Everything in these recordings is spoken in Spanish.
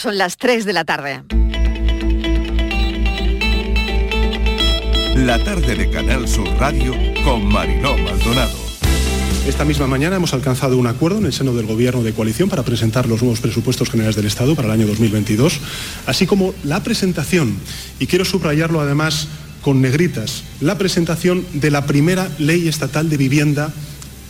Son las 3 de la tarde. La tarde de Canal Sur Radio con Mariló Maldonado. Esta misma mañana hemos alcanzado un acuerdo en el seno del Gobierno de coalición para presentar los nuevos presupuestos generales del Estado para el año 2022, así como la presentación, y quiero subrayarlo además con negritas, la presentación de la primera ley estatal de vivienda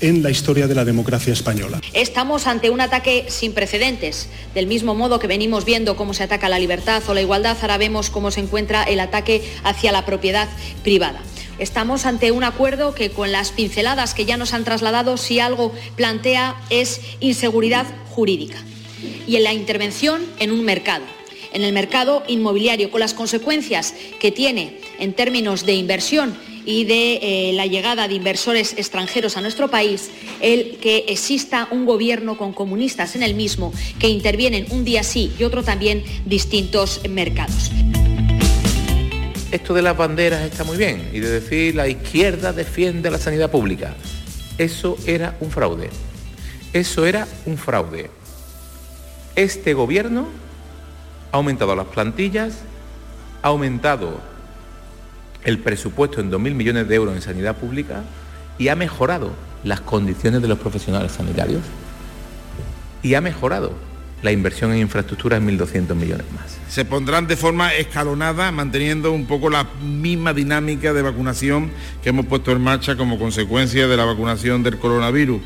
en la historia de la democracia española. Estamos ante un ataque sin precedentes. Del mismo modo que venimos viendo cómo se ataca la libertad o la igualdad, ahora vemos cómo se encuentra el ataque hacia la propiedad privada. Estamos ante un acuerdo que con las pinceladas que ya nos han trasladado, si algo plantea es inseguridad jurídica y en la intervención en un mercado, en el mercado inmobiliario, con las consecuencias que tiene en términos de inversión y de eh, la llegada de inversores extranjeros a nuestro país, el que exista un gobierno con comunistas en el mismo que intervienen un día sí y otro también distintos mercados. Esto de las banderas está muy bien y de decir la izquierda defiende la sanidad pública. Eso era un fraude. Eso era un fraude. Este gobierno ha aumentado las plantillas, ha aumentado el presupuesto en 2.000 millones de euros en sanidad pública y ha mejorado las condiciones de los profesionales sanitarios y ha mejorado la inversión en infraestructura en 1.200 millones más. Se pondrán de forma escalonada, manteniendo un poco la misma dinámica de vacunación que hemos puesto en marcha como consecuencia de la vacunación del coronavirus.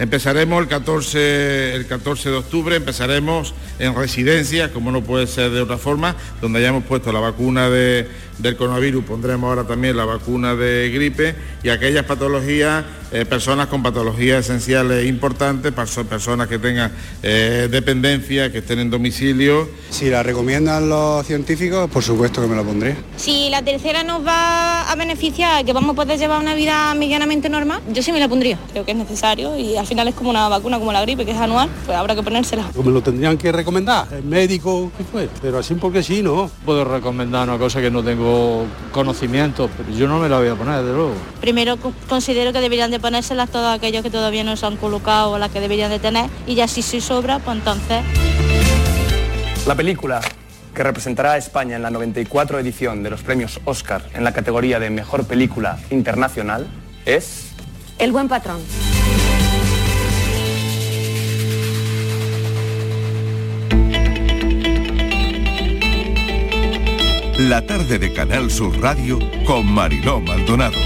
Empezaremos el 14, el 14 de octubre, empezaremos en residencias, como no puede ser de otra forma, donde hayamos puesto la vacuna de, del coronavirus, pondremos ahora también la vacuna de gripe y aquellas patologías, eh, personas con patologías esenciales importantes, personas que tengan eh, dependencia, que estén en domicilio. Si la recomiendan los científicos, por supuesto que me lo pondré. Si la tercera nos va a beneficiar, que vamos a poder llevar una vida medianamente normal, yo sí me la pondría. Creo que es necesario y al final es como una vacuna como la gripe, que es anual, pues habrá que ponérsela. Me lo tendrían que recomendar, el médico, ¿qué fue? Pero así porque sí, ¿no? Puedo recomendar una cosa que no tengo conocimiento, pero yo no me la voy a poner, de luego. Primero considero que deberían de ponérselas todos aquellos que todavía no se han colocado o las que deberían de tener y ya si se sobra, pues entonces... La película que representará a España en la 94 edición de los premios Oscar en la categoría de Mejor Película Internacional es... El buen patrón. La tarde de Canal Sur Radio con Mariló Maldonado.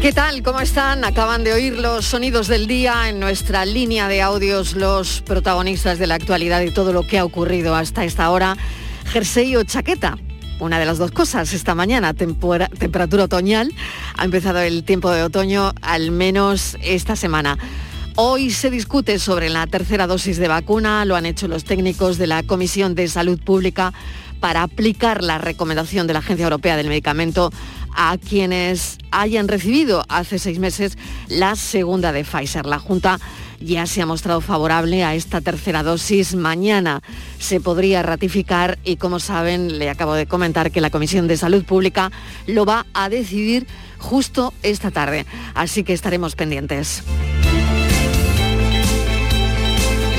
¿Qué tal? ¿Cómo están? Acaban de oír los sonidos del día en nuestra línea de audios, los protagonistas de la actualidad y todo lo que ha ocurrido hasta esta hora. Jersey o chaqueta. Una de las dos cosas esta mañana, temperatura otoñal. Ha empezado el tiempo de otoño, al menos esta semana. Hoy se discute sobre la tercera dosis de vacuna, lo han hecho los técnicos de la Comisión de Salud Pública para aplicar la recomendación de la Agencia Europea del Medicamento a quienes hayan recibido hace seis meses la segunda de Pfizer. La Junta ya se ha mostrado favorable a esta tercera dosis. Mañana se podría ratificar y como saben, le acabo de comentar que la Comisión de Salud Pública lo va a decidir justo esta tarde. Así que estaremos pendientes.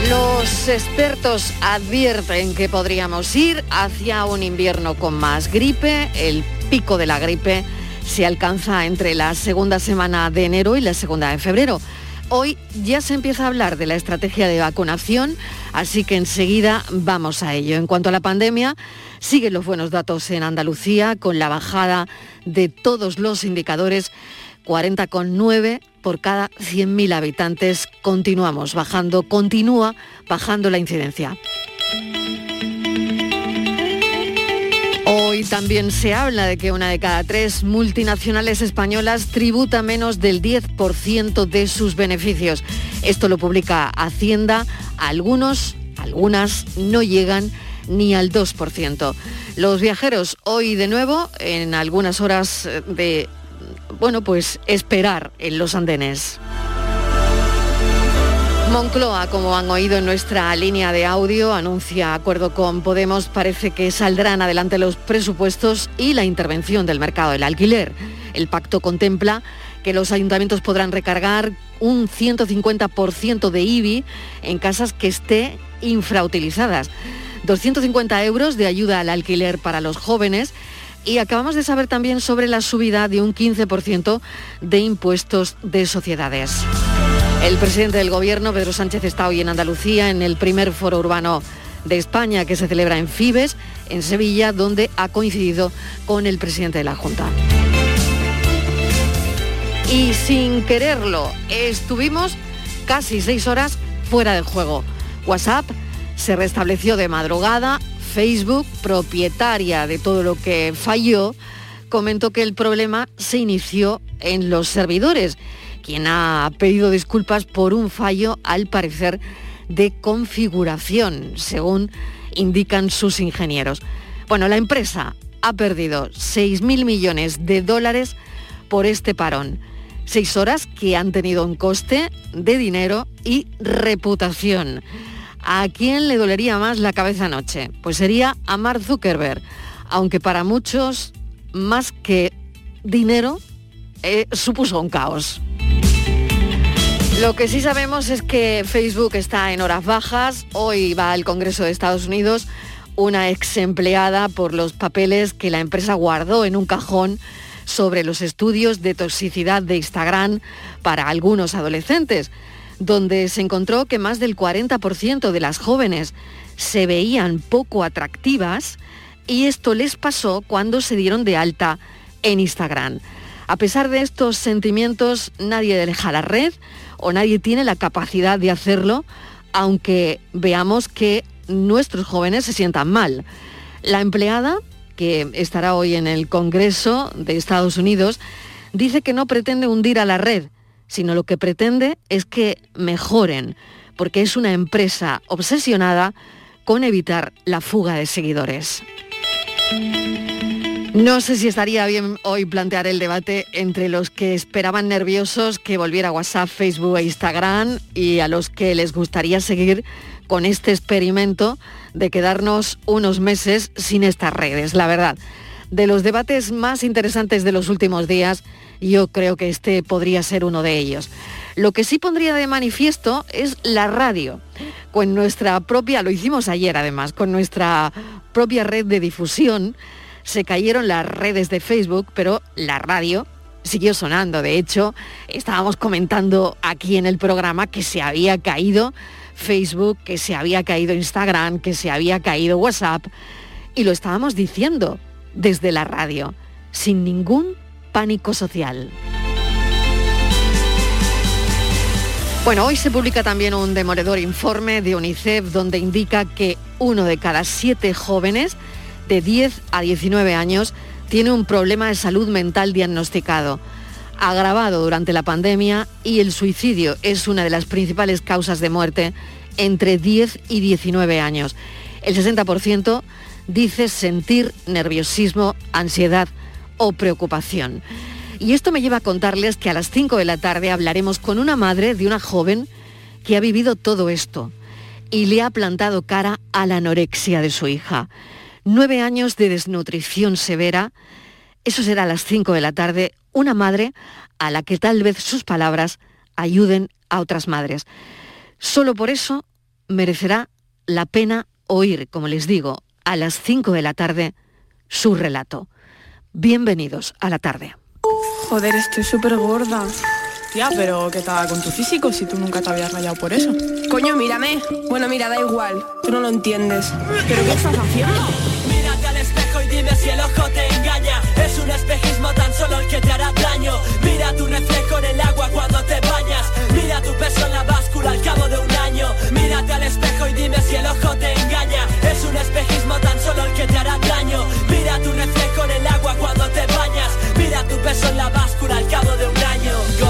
Los expertos advierten que podríamos ir hacia un invierno con más gripe. El pico de la gripe se alcanza entre la segunda semana de enero y la segunda de febrero. Hoy ya se empieza a hablar de la estrategia de vacunación, así que enseguida vamos a ello. En cuanto a la pandemia, siguen los buenos datos en Andalucía con la bajada de todos los indicadores 40,9 por cada 100.000 habitantes. Continuamos bajando, continúa bajando la incidencia. Hoy también se habla de que una de cada tres multinacionales españolas tributa menos del 10% de sus beneficios. Esto lo publica Hacienda. Algunos, algunas no llegan ni al 2%. Los viajeros hoy de nuevo en algunas horas de bueno, pues esperar en los andenes. Moncloa, como han oído en nuestra línea de audio, anuncia acuerdo con Podemos. Parece que saldrán adelante los presupuestos y la intervención del mercado del alquiler. El pacto contempla que los ayuntamientos podrán recargar un 150% de IBI en casas que esté infrautilizadas. 250 euros de ayuda al alquiler para los jóvenes y acabamos de saber también sobre la subida de un 15% de impuestos de sociedades. El presidente del Gobierno, Pedro Sánchez, está hoy en Andalucía en el primer foro urbano de España que se celebra en Fibes, en Sevilla, donde ha coincidido con el presidente de la Junta. Y sin quererlo, estuvimos casi seis horas fuera del juego. WhatsApp se restableció de madrugada, Facebook, propietaria de todo lo que falló, comentó que el problema se inició en los servidores, quien ha pedido disculpas por un fallo, al parecer, de configuración, según indican sus ingenieros. Bueno, la empresa ha perdido 6.000 millones de dólares por este parón. Seis horas que han tenido un coste de dinero y reputación. ¿A quién le dolería más la cabeza anoche? Pues sería a Mark Zuckerberg, aunque para muchos, más que dinero, eh, supuso un caos. Lo que sí sabemos es que Facebook está en horas bajas. Hoy va al Congreso de Estados Unidos una ex empleada por los papeles que la empresa guardó en un cajón sobre los estudios de toxicidad de Instagram para algunos adolescentes, donde se encontró que más del 40% de las jóvenes se veían poco atractivas y esto les pasó cuando se dieron de alta en Instagram. A pesar de estos sentimientos, nadie deja la red o nadie tiene la capacidad de hacerlo, aunque veamos que nuestros jóvenes se sientan mal. La empleada, que estará hoy en el Congreso de Estados Unidos, dice que no pretende hundir a la red, sino lo que pretende es que mejoren, porque es una empresa obsesionada con evitar la fuga de seguidores. No sé si estaría bien hoy plantear el debate entre los que esperaban nerviosos que volviera WhatsApp, Facebook e Instagram y a los que les gustaría seguir con este experimento de quedarnos unos meses sin estas redes, la verdad. De los debates más interesantes de los últimos días, yo creo que este podría ser uno de ellos. Lo que sí pondría de manifiesto es la radio, con nuestra propia, lo hicimos ayer además, con nuestra propia red de difusión, se cayeron las redes de Facebook, pero la radio siguió sonando. De hecho, estábamos comentando aquí en el programa que se había caído Facebook, que se había caído Instagram, que se había caído WhatsApp, y lo estábamos diciendo desde la radio, sin ningún pánico social. Bueno, hoy se publica también un demoledor informe de UNICEF donde indica que uno de cada siete jóvenes de 10 a 19 años tiene un problema de salud mental diagnosticado, agravado durante la pandemia y el suicidio es una de las principales causas de muerte entre 10 y 19 años. El 60% dice sentir nerviosismo, ansiedad o preocupación. Y esto me lleva a contarles que a las 5 de la tarde hablaremos con una madre de una joven que ha vivido todo esto y le ha plantado cara a la anorexia de su hija nueve años de desnutrición severa, eso será a las cinco de la tarde, una madre a la que tal vez sus palabras ayuden a otras madres. Solo por eso merecerá la pena oír, como les digo, a las cinco de la tarde su relato. Bienvenidos a la tarde. Joder, estoy súper gorda. Tía, pero ¿qué tal con tu físico si tú nunca te habías rayado por eso? Coño, mírame. Bueno, mira, da igual. Tú no lo entiendes. ¿Pero qué estás haciendo? dime si el ojo te engaña. Es un espejismo tan solo el que te hará daño. Mira tu reflejo en el agua cuando te bañas. Mira tu peso en la báscula al cabo de un año. Mírate al espejo y dime si el ojo te engaña. Es un espejismo tan solo el que te hará daño. Mira tu reflejo en el agua tu peso en la báscula al cabo de un año.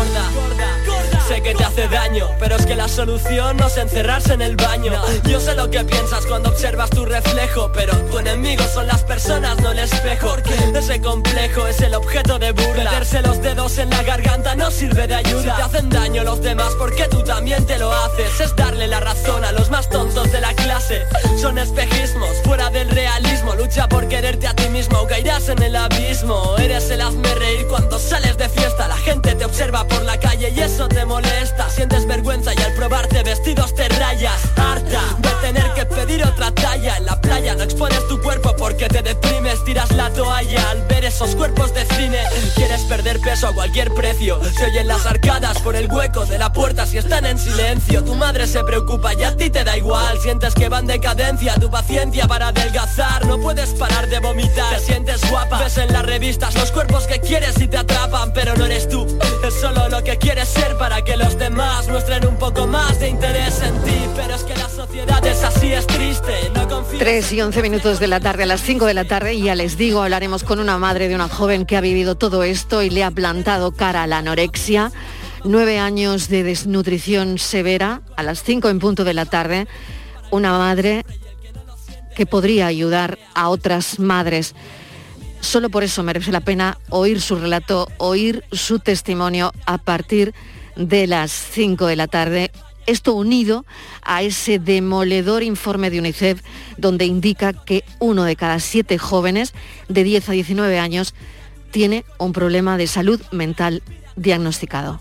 Pero es que la solución no es encerrarse en el baño. Yo sé lo que piensas cuando observas tu reflejo, pero tu enemigo son las personas, no el espejo. Porque ese complejo es el objeto de burla. Meterse los dedos en la garganta no sirve de ayuda. Si te hacen daño los demás, porque tú también te lo haces. Es darle la razón a los más tontos de la clase. Son espejismos, fuera del realismo. Lucha por quererte a ti mismo o caerás en el abismo. Eres el hazme reír cuando sales de fiesta. La gente te observa por la calle y eso te molesta. Sientes vergüenza y al probarte vestidos te rayas. Harta de tener que pedir otra talla en la playa que te deprimes, tiras la toalla al ver esos cuerpos de cine. Quieres perder peso a cualquier precio. Se oyen las arcadas por el hueco de la puerta si están en silencio. Tu madre se preocupa y a ti te da igual. Sientes que van decadencia, tu paciencia para adelgazar. No puedes parar de vomitar. Te sientes guapa, ves en las revistas los cuerpos que quieres y te atrapan, pero no eres tú. Es solo lo que quieres ser para que los demás muestren un poco más de interés en ti. Pero es que la sociedad es así, es triste. No confíes 3 y 11 minutos de la tarde, a las 5 de la tarde, y ya les digo, hablaremos con una madre de una joven que ha vivido todo esto y le ha plantado cara a la anorexia. Nueve años de desnutrición severa, a las 5 en punto de la tarde, una madre que podría ayudar a otras madres. Solo por eso merece la pena oír su relato, oír su testimonio a partir de las 5 de la tarde. Esto unido a ese demoledor informe de UNICEF donde indica que uno de cada siete jóvenes de 10 a 19 años tiene un problema de salud mental diagnosticado.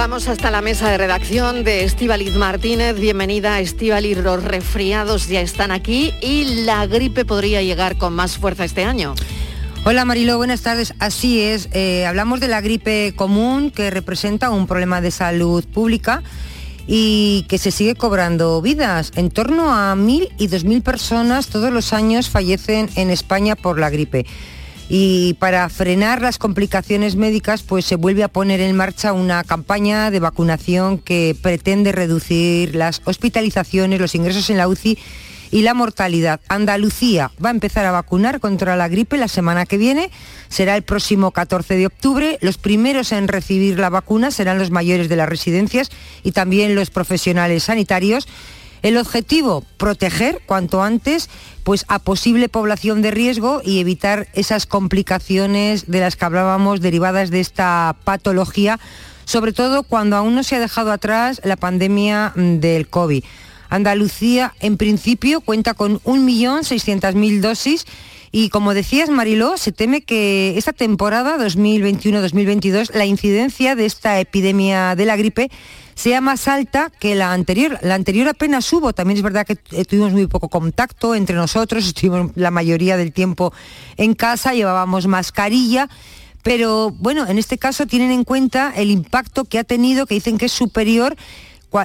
Vamos hasta la mesa de redacción de Estíbaliz Martínez. Bienvenida, Estíbaliz. Los resfriados ya están aquí y la gripe podría llegar con más fuerza este año. Hola Marilo, buenas tardes. Así es, eh, hablamos de la gripe común que representa un problema de salud pública y que se sigue cobrando vidas. En torno a mil y dos mil personas todos los años fallecen en España por la gripe y para frenar las complicaciones médicas pues se vuelve a poner en marcha una campaña de vacunación que pretende reducir las hospitalizaciones, los ingresos en la UCI y la mortalidad. Andalucía va a empezar a vacunar contra la gripe la semana que viene, será el próximo 14 de octubre. Los primeros en recibir la vacuna serán los mayores de las residencias y también los profesionales sanitarios. El objetivo, proteger cuanto antes pues, a posible población de riesgo y evitar esas complicaciones de las que hablábamos derivadas de esta patología, sobre todo cuando aún no se ha dejado atrás la pandemia mm, del COVID. Andalucía, en principio, cuenta con 1.600.000 dosis y como decías, Mariló, se teme que esta temporada 2021-2022 la incidencia de esta epidemia de la gripe sea más alta que la anterior. La anterior apenas hubo, también es verdad que eh, tuvimos muy poco contacto entre nosotros, estuvimos la mayoría del tiempo en casa, llevábamos mascarilla, pero bueno, en este caso tienen en cuenta el impacto que ha tenido, que dicen que es superior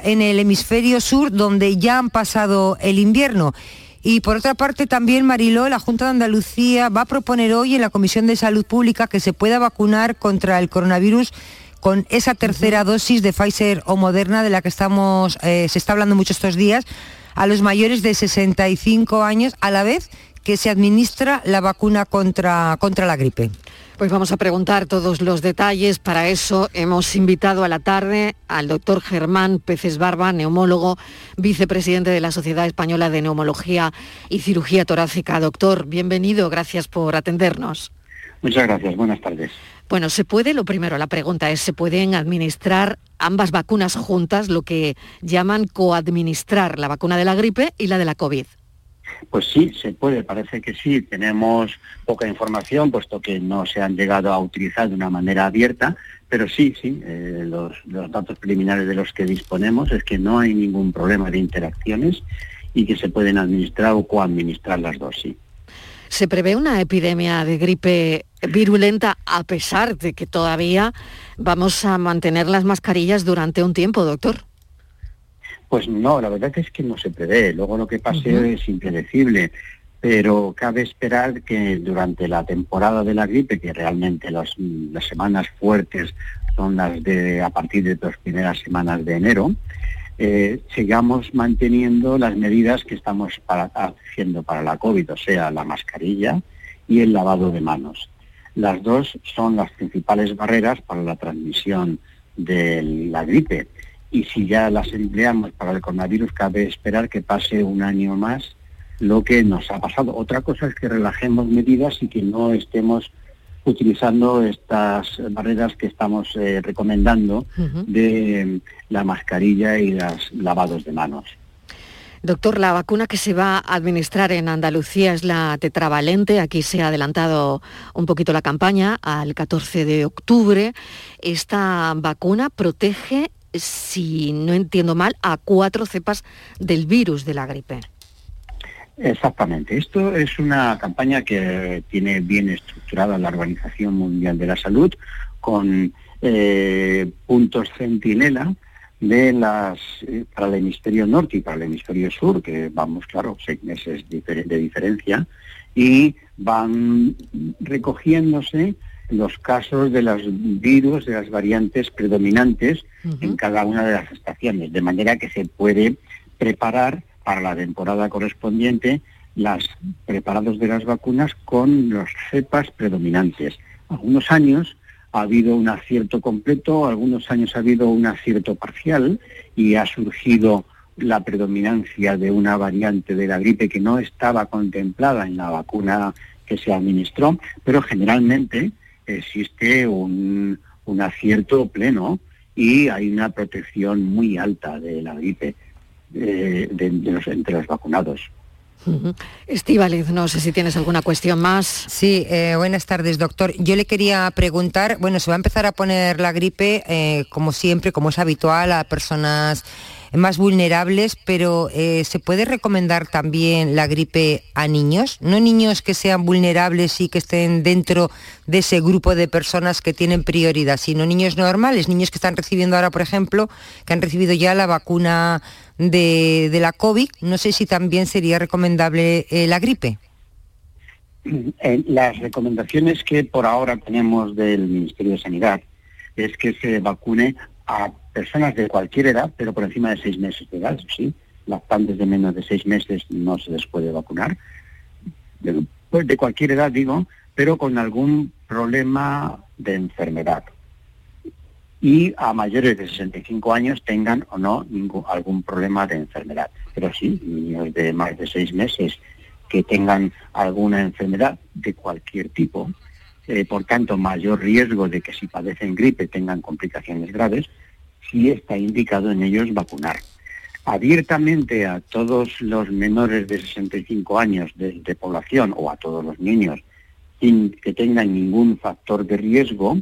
en el hemisferio sur, donde ya han pasado el invierno. Y por otra parte también, Mariló, la Junta de Andalucía va a proponer hoy en la Comisión de Salud Pública que se pueda vacunar contra el coronavirus con esa tercera dosis de Pfizer o Moderna de la que estamos, eh, se está hablando mucho estos días, a los mayores de 65 años, a la vez que se administra la vacuna contra, contra la gripe. Pues vamos a preguntar todos los detalles. Para eso hemos invitado a la tarde al doctor Germán Peces Barba, neumólogo, vicepresidente de la Sociedad Española de Neumología y Cirugía Torácica. Doctor, bienvenido, gracias por atendernos. Muchas gracias, buenas tardes. Bueno, se puede, lo primero, la pregunta es, ¿se pueden administrar ambas vacunas juntas, lo que llaman coadministrar la vacuna de la gripe y la de la COVID? Pues sí, se puede, parece que sí. Tenemos poca información, puesto que no se han llegado a utilizar de una manera abierta, pero sí, sí, eh, los, los datos preliminares de los que disponemos es que no hay ningún problema de interacciones y que se pueden administrar o coadministrar las dos, sí. ¿Se prevé una epidemia de gripe virulenta a pesar de que todavía vamos a mantener las mascarillas durante un tiempo, doctor? Pues no, la verdad es que no se prevé. Luego lo que pase es impredecible. Pero cabe esperar que durante la temporada de la gripe, que realmente las, las semanas fuertes son las de a partir de las primeras semanas de enero, eh, sigamos manteniendo las medidas que estamos para, haciendo para la COVID, o sea, la mascarilla y el lavado de manos. Las dos son las principales barreras para la transmisión de la gripe y si ya las empleamos para el coronavirus, cabe esperar que pase un año más lo que nos ha pasado. Otra cosa es que relajemos medidas y que no estemos utilizando estas barreras que estamos eh, recomendando de la mascarilla y los lavados de manos. Doctor, la vacuna que se va a administrar en Andalucía es la tetravalente. Aquí se ha adelantado un poquito la campaña al 14 de octubre. Esta vacuna protege, si no entiendo mal, a cuatro cepas del virus de la gripe. Exactamente. Esto es una campaña que tiene bien estructurada la Organización Mundial de la Salud con eh, puntos centinela de las eh, para el hemisferio norte y para el hemisferio sur, que vamos, claro, seis meses de diferencia, y van recogiéndose los casos de los virus, de las variantes predominantes en cada una de las estaciones, de manera que se puede preparar para la temporada correspondiente las preparados de las vacunas con los cepas predominantes. Algunos años ha habido un acierto completo, algunos años ha habido un acierto parcial y ha surgido la predominancia de una variante de la gripe que no estaba contemplada en la vacuna que se administró, pero generalmente existe un, acierto pleno y hay una protección muy alta de la gripe eh, entre los vacunados. Estíbaliz, no sé si tienes alguna cuestión más. Sí, eh, buenas tardes, doctor. Yo le quería preguntar, bueno, se va a empezar a poner la gripe, eh, como siempre, como es habitual, a personas más vulnerables, pero eh, ¿se puede recomendar también la gripe a niños? No niños que sean vulnerables y que estén dentro de ese grupo de personas que tienen prioridad, sino niños normales, niños que están recibiendo ahora, por ejemplo, que han recibido ya la vacuna de, la COVID. No sé si también sería recomendable eh, la gripe. Las recomendaciones que por ahora tenemos del Ministerio de Sanidad es que se vacune a personas de cualquier edad, pero por encima de seis meses de edad, sí. Lactantes de menos de seis meses no se les puede vacunar. Pues de cualquier edad, digo, pero con algún problema de enfermedad. Y a mayores de 65 años tengan o no ningún, algún problema de enfermedad. Pero sí, niños de más de seis meses que tengan alguna enfermedad de cualquier tipo, eh, por tanto mayor riesgo de que si padecen gripe tengan complicaciones graves, sí está indicado en ellos vacunar. Abiertamente a todos los menores de 65 años de, población o a todos los niños sin que tengan ningún factor de riesgo,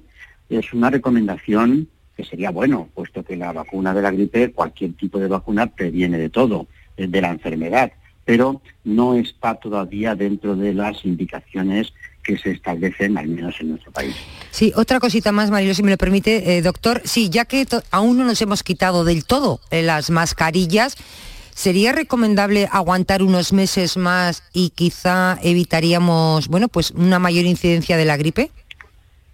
es una recomendación que sería bueno, puesto que la vacuna de la gripe, cualquier tipo de vacuna previene de todo, de la enfermedad, pero no está todavía dentro de las indicaciones que se establecen, al menos en nuestro país. Sí, otra cosita más, Marilo, si me lo permite, eh, doctor. Sí, ya que aún no nos hemos quitado del todo eh, las mascarillas, ¿sería recomendable aguantar unos meses más y quizá evitaríamos, bueno, pues una mayor incidencia de la gripe?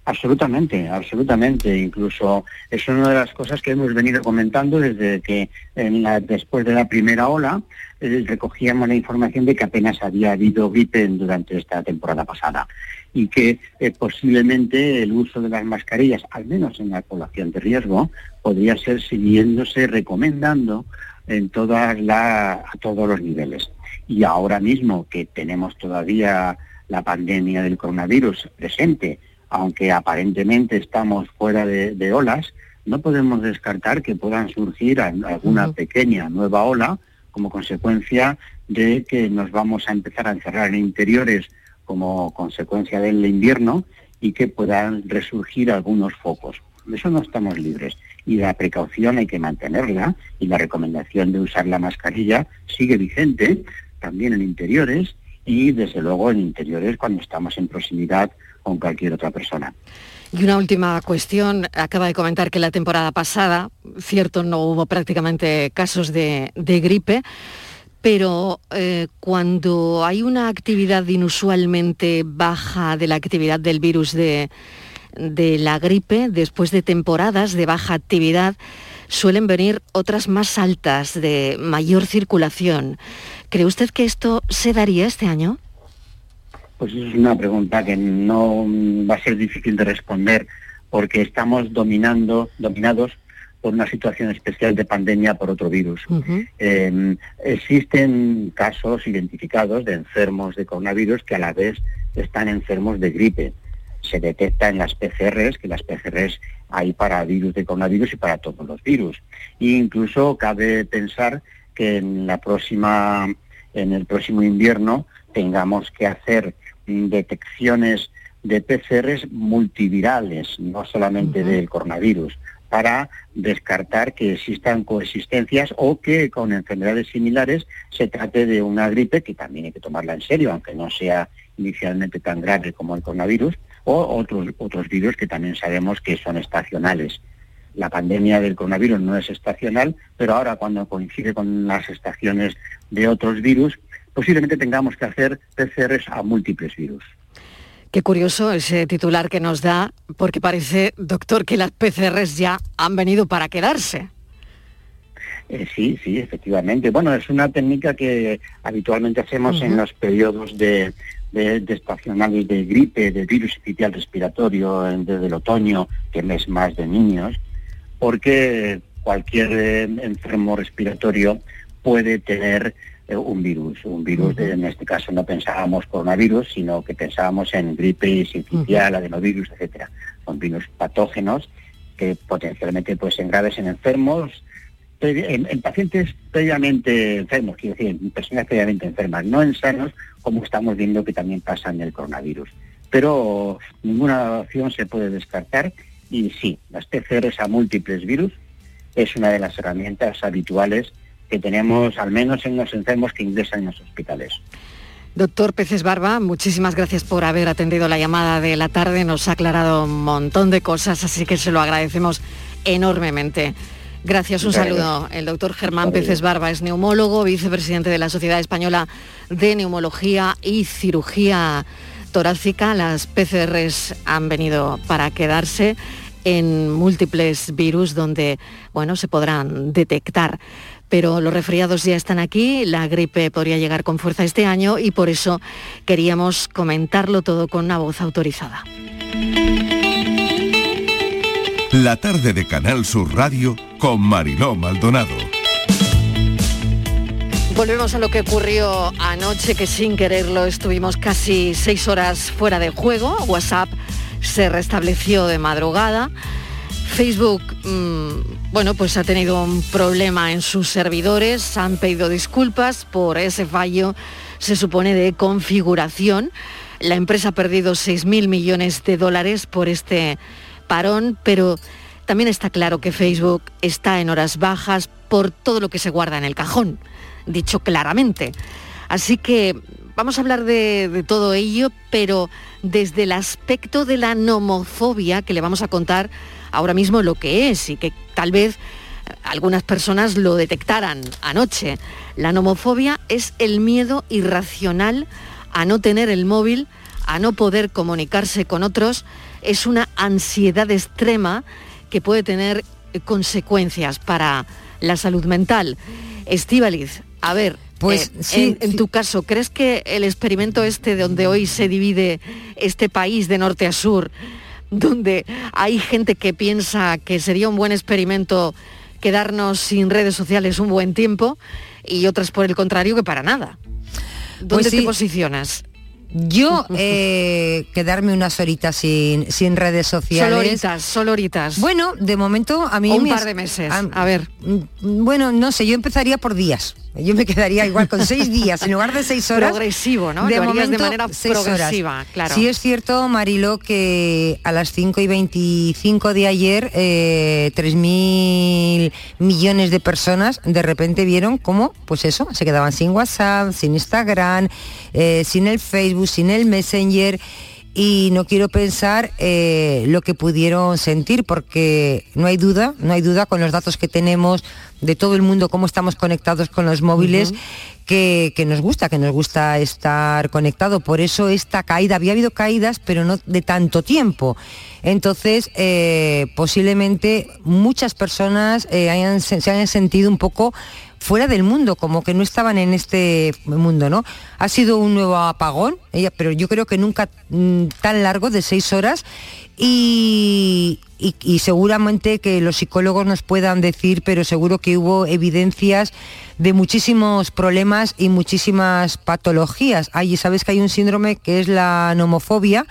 Absolutamente, absolutamente. Incluso es una de las cosas que hemos venido comentando desde que en la, después de la primera ola eh, recogíamos la información de que apenas había habido gripe durante esta temporada pasada y que eh, posiblemente el uso de las mascarillas, al menos en la población de riesgo, podría ser siguiéndose recomendando en todas la, a todos los niveles. Y ahora mismo que tenemos todavía la pandemia del coronavirus presente, aunque aparentemente estamos fuera de, olas, no podemos descartar que puedan surgir alguna pequeña nueva ola como consecuencia de que nos vamos a empezar a encerrar en interiores como consecuencia del invierno y que puedan resurgir algunos focos. De eso no estamos libres y la precaución hay que mantenerla y la recomendación de usar la mascarilla sigue vigente también en interiores y desde luego en interiores cuando estamos en proximidad cualquier otra persona. Y una última cuestión, acaba de comentar que la temporada pasada, cierto, no hubo prácticamente casos de, gripe, pero eh, cuando hay una actividad inusualmente baja de la actividad del virus de, de la gripe, después de temporadas de baja actividad, suelen venir otras más altas, de mayor circulación. ¿Cree usted que esto se daría este año? Pues es una pregunta que no va a ser difícil de responder porque estamos dominando, dominados por una situación especial de pandemia por otro virus. Em, existen casos identificados de enfermos de coronavirus que a la vez están enfermos de gripe. Se detecta en las PCRs, que las PCRs hay para virus de coronavirus y para todos los virus. E incluso cabe pensar que en la próxima, en el próximo invierno tengamos que hacer detecciones de PCRs multivirales, no solamente del coronavirus, para descartar que existan coexistencias o que con enfermedades similares se trate de una gripe que también hay que tomarla en serio, aunque no sea inicialmente tan grave como el coronavirus, o otros, otros virus que también sabemos que son estacionales. La pandemia del coronavirus no es estacional, pero ahora cuando coincide con las estaciones de otros virus, posiblemente tengamos que hacer PCRs a múltiples virus. Qué curioso ese titular que nos da, porque parece, doctor, que las PCRs ya han venido para quedarse. Eh, sí, sí, efectivamente. Bueno, es una técnica que habitualmente hacemos en los periodos de, de, de, estacionales de gripe, de virus sitial respiratorio, desde el otoño, que es más de niños, porque cualquier eh, enfermo respiratorio puede tener un virus, un virus, de, en este caso no pensábamos coronavirus, sino que pensábamos en gripe sincitial, adenovirus, etcétera. Son virus patógenos que potencialmente pues en graves en enfermos, en, en, pacientes previamente enfermos, quiero decir, en personas previamente enfermas, no en sanos, como estamos viendo que también pasa en el coronavirus. Pero ninguna opción se puede descartar y sí, las PCRs a múltiples virus es una de las herramientas habituales que tenemos al menos en los enfermos que ingresan en los hospitales. Doctor Peces Barba, muchísimas gracias por haber atendido la llamada de la tarde. Nos ha aclarado un montón de cosas, así que se lo agradecemos enormemente. Gracias, un saludo. El doctor Germán Peces Barba es neumólogo, vicepresidente de la Sociedad Española de Neumología y Cirugía Torácica. Las PCRs han venido para quedarse en múltiples virus donde bueno, se podrán detectar pero los resfriados ya están aquí, la gripe podría llegar con fuerza este año y por eso queríamos comentarlo todo con una voz autorizada. La tarde de Canal Sur Radio con Mariló Maldonado. Volvemos a lo que ocurrió anoche, que sin quererlo estuvimos casi seis horas fuera de juego. WhatsApp se restableció de madrugada. Facebook, mmm, bueno, pues ha tenido un problema en sus servidores, han pedido disculpas por ese fallo, se supone, de configuración. La empresa ha perdido 6.000 millones de dólares por este parón, pero también está claro que Facebook está en horas bajas por todo lo que se guarda en el cajón, dicho claramente. Así que vamos a hablar de, de todo ello, pero desde el aspecto de la nomofobia que le vamos a contar ahora mismo lo que es y que tal vez algunas personas lo detectaran anoche. La nomofobia es el miedo irracional a no tener el móvil, a no poder comunicarse con otros, es una ansiedad extrema que puede tener consecuencias para la salud mental. Estíbaliz, a ver, pues eh, sí, en, en, tu caso, ¿crees que el experimento este donde hoy se divide este país de norte a sur, donde hay gente que piensa que sería un buen experimento quedarnos sin redes sociales un buen tiempo y otras por el contrario que para nada. ¿Dónde Pues sí. te posicionas? Yo eh, quedarme unas horitas sin, sin redes sociales. Solo horitas, solo horitas. Bueno, de momento a mí O un me par de meses. a- A ver. Bueno, no sé, yo empezaría por días. Yo me quedaría igual con seis días en lugar de seis horas. Progresivo, ¿no? Lo harías de manera seis horas. progresiva, claro. Sí es cierto, Marilo, que a las 5 y 25 de ayer, eh, 3.000 millones de personas de repente vieron cómo, pues eso, se quedaban sin WhatsApp, sin Instagram, eh, sin el Facebook, sin el Messenger y no quiero pensar eh, lo que pudieron sentir porque no hay duda, no hay duda con los datos que tenemos de todo el mundo, cómo estamos conectados con los móviles, que, que nos gusta, que nos gusta estar conectado. Por eso esta caída, había habido caídas, pero no de tanto tiempo. Entonces, eh, posiblemente muchas personas eh, hayan- se, se hayan sentido un poco fuera del mundo, como que no estaban en este mundo, ¿no? Ha sido un nuevo apagón, pero yo creo que nunca mm, tan largo, de seis horas, y, y seguramente que los psicólogos nos puedan decir, pero seguro que hubo evidencias de muchísimos problemas y muchísimas patologías. Hay, sabes que hay un síndrome que es la nomofobia,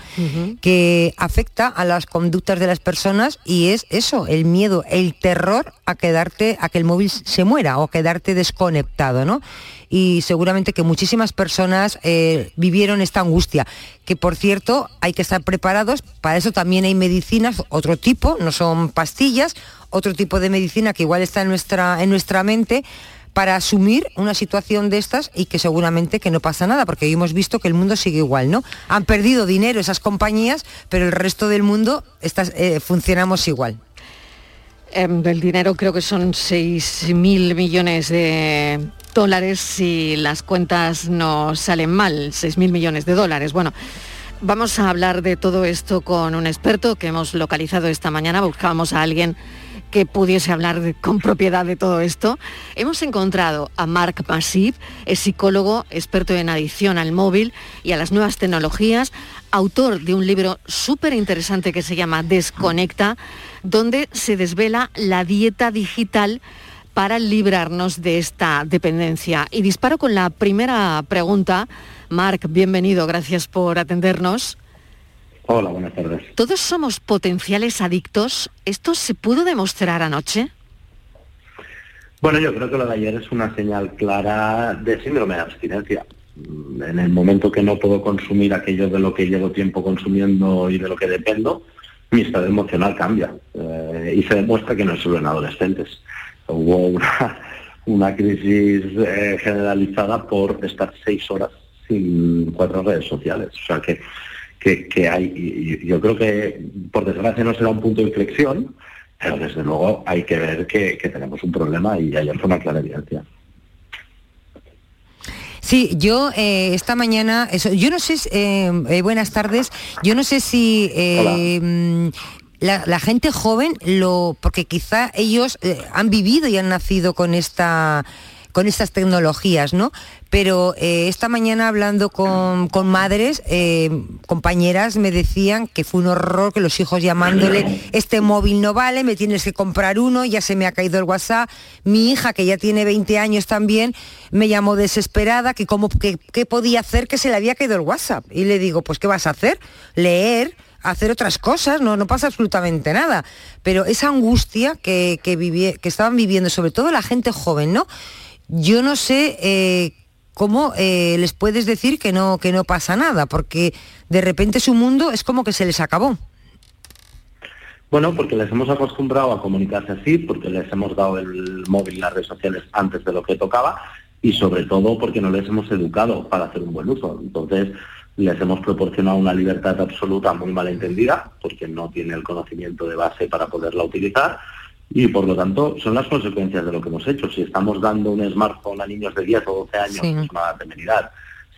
que afecta a las conductas de las personas y es eso, el miedo, el terror a quedarte, a que el móvil se muera o a quedarte desconectado, ¿no? Y seguramente que muchísimas personas eh, vivieron esta angustia, que por cierto hay que estar preparados, para eso también hay medicinas, otro tipo, no son pastillas, otro tipo de medicina que igual está en nuestra, en nuestra mente, para asumir una situación de estas y que seguramente que no pasa nada, porque hemos visto que el mundo sigue igual, ¿no? Han perdido dinero esas compañías, pero el resto del mundo estas, eh, funcionamos igual. Em, del dinero creo que son 6.000 millones de dólares si las cuentas no salen mal, 6.000 millones de dólares. Bueno, vamos a hablar de todo esto con un experto que hemos localizado esta mañana. Buscábamos a alguien que pudiese hablar con propiedad de todo esto. Hemos encontrado a Marc Masip, es psicólogo, experto en adicción al móvil y a las nuevas tecnologías, autor de un libro súper interesante que se llama Desconecta, donde se desvela la dieta digital para librarnos de esta dependencia. Y disparo con la primera pregunta. Marc, bienvenido, gracias por atendernos. Hola, buenas tardes. ¿Todos somos potenciales adictos? ¿Esto se pudo demostrar anoche? Bueno, yo creo que lo de ayer es una señal clara de síndrome de abstinencia. Mm, En el momento que no puedo consumir aquello de lo que llevo tiempo consumiendo y de lo que dependo, mi estado emocional cambia. Eh, y se demuestra que no es solo en adolescentes. Hubo una, una crisis eh, generalizada por estar seis horas sin cuatro redes sociales. O sea que, que, que hay, y- y yo creo que por desgracia no será un punto de inflexión, pero desde luego hay que ver que, que tenemos un problema y ayer fue una clara evidencia. Sí, yo eh, esta mañana, eso, yo no sé, eh, eh, buenas tardes, yo no sé si eh, mm, la, la gente joven lo, porque quizá ellos eh, han vivido y han nacido con esta con estas tecnologías, ¿no? Pero eh, esta mañana hablando con, con madres, eh, compañeras me decían que fue un horror que los hijos llamándole, este móvil no vale, me tienes que comprar uno, ya se me ha caído el WhatsApp. Mi hija, que ya tiene 20 años también, me llamó desesperada que cómo, que, qué podía hacer que se le había caído el WhatsApp. Y le digo, pues ¿qué vas a hacer? Leer, hacer otras cosas, no, no pasa absolutamente nada. Pero esa angustia que, que, que estaban viviendo, sobre todo la gente joven, ¿no? Yo no sé eh, cómo eh, les puedes decir que no, que no pasa nada, porque de repente su mundo es como que se les acabó. Bueno, porque les hemos acostumbrado a comunicarse así, porque les hemos dado el móvil y las redes sociales antes de lo que tocaba y sobre todo porque no les hemos educado para hacer un buen uso. Entonces, les hemos proporcionado una libertad absoluta muy mal entendida, porque no tiene el conocimiento de base para poderla utilizar y por lo tanto son las consecuencias de lo que hemos hecho. Si estamos dando un smartphone a niños de 10 o 12 años, Sí. es una temeridad.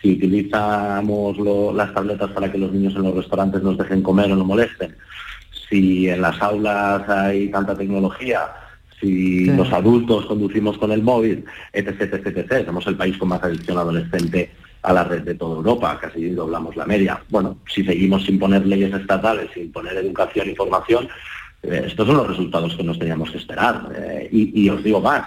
Si utilizamos lo- las tabletas para que los niños en los restaurantes nos dejen comer o no molesten, si en las aulas hay tanta tecnología, si Sí. los adultos conducimos con el móvil, etc, etc, etc. Somos el país con más adicción adolescente a la red de toda Europa, casi doblamos la media. Bueno, si seguimos sin poner leyes estatales, sin poner educación y formación, estos son los resultados que nos teníamos que esperar. Eh, y, y os digo más,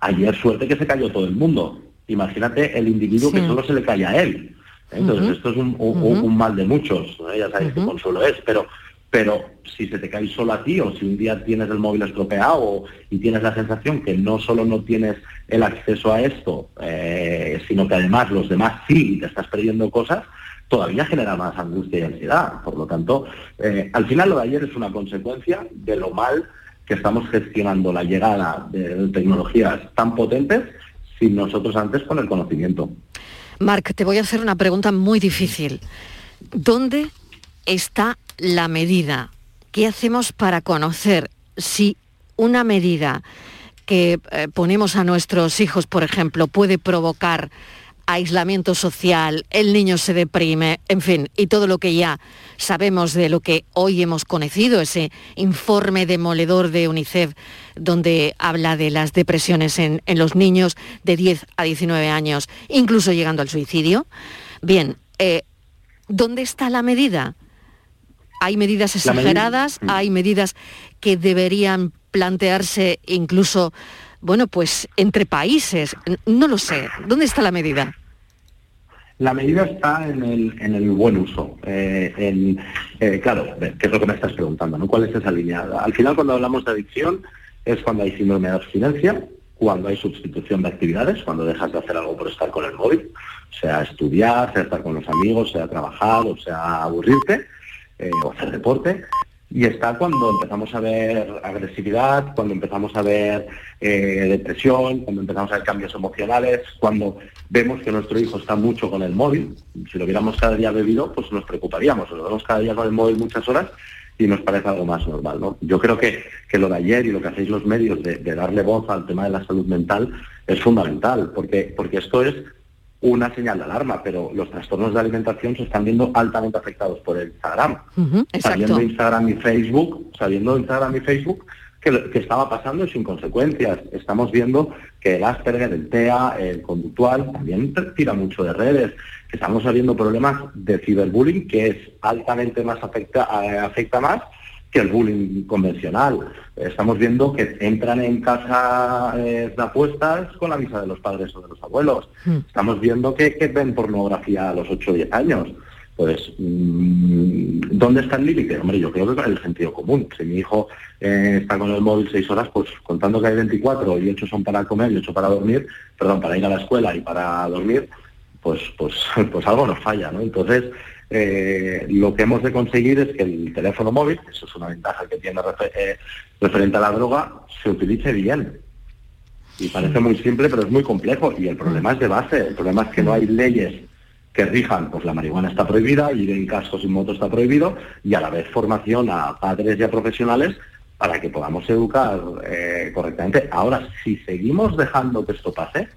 ayer suerte que se cayó todo el mundo. Imagínate el individuo que solo se le cae a él. Entonces esto es un, un- Ujú. un mal de muchos, ¿no? ya sabéis qué consuelo es, pero pero si se te cae solo a ti o si un día tienes el móvil estropeado o- y tienes la sensación que no solo no tienes el acceso a esto, eh, sino que además los demás sí te estás perdiendo cosas, todavía genera más angustia y ansiedad. Por lo tanto, eh, al final lo de ayer es una consecuencia de lo mal que estamos gestionando la llegada de tecnologías tan potentes sin nosotros antes con el conocimiento. Marc, te voy a hacer una pregunta muy difícil. ¿Dónde está la medida? ¿Qué hacemos para conocer si una medida que eh, ponemos a nuestros hijos, por ejemplo, puede provocar aislamiento social, el niño se deprime, en fin, y todo lo que ya sabemos de lo que hoy hemos conocido, ese informe demoledor de UNICEF donde habla de las depresiones en, en los niños de 10 a 19 años, incluso llegando al suicidio. Bien, eh, ¿dónde está la medida? hay medidas medida- exageradas, hay medidas que deberían plantearse incluso, bueno, pues entre países. No lo sé. ¿Dónde está la medida? La medida está en el, en el buen uso. eh, eh, claro, que es lo que me estás preguntando, ¿no? ¿Cuál es esa línea? Al final, cuando hablamos de adicción, es cuando hay síndrome de abstinencia, cuando hay sustitución de actividades, cuando dejas de hacer algo por estar con el móvil, sea estudiar, sea estar con los amigos, sea trabajar, o sea aburrirte, eh, o hacer deporte. Y está cuando empezamos a ver agresividad, cuando empezamos a ver eh, depresión, cuando empezamos a ver cambios emocionales, cuando vemos que nuestro hijo está mucho con el móvil. Si lo viéramos cada día bebido, pues nos preocuparíamos. Lo vemos cada día con el móvil muchas horas y nos parece algo más normal. ¿no? Yo creo que, que lo de ayer y lo que hacéis los medios de, de darle voz al tema de la salud mental es fundamental, porque, porque esto es una señal de alarma, pero los trastornos de alimentación se están viendo altamente afectados por el Instagram Ujú, sabiendo Exacto. Instagram y Facebook, sabiendo Instagram y Facebook que, que estaba pasando y sin consecuencias. Estamos viendo que el Asperger, el TEA, el conductual también tira mucho de redes, que estamos viendo problemas de ciberbullying que es altamente más afecta, eh, afecta más que el bullying convencional. Estamos viendo que entran en casa eh, de apuestas con la visa de los padres o de los abuelos. Estamos viendo que, que ven pornografía a los 8 o 10 años. Pues, mm, ¿dónde está el límite? Hombre, yo creo que con el sentido común. Si mi hijo eh, está con el móvil seis horas, pues contando que hay 24 y 8 son para comer y 8 para dormir, perdón, para ir a la escuela y para dormir, pues, pues, pues algo nos falla, ¿no? Entonces, eh, lo que hemos de conseguir es que el teléfono móvil, eso es una ventaja que tiene refe- eh, referente a la droga, se utilice bien. Y parece muy simple, pero es muy complejo. Y el problema es de base. El problema es que no hay leyes que rijan, pues la marihuana está prohibida, ir en cascos sin moto está prohibido, y a la vez formación a padres y a profesionales para que podamos educar eh, correctamente. Ahora, si seguimos dejando que esto pase,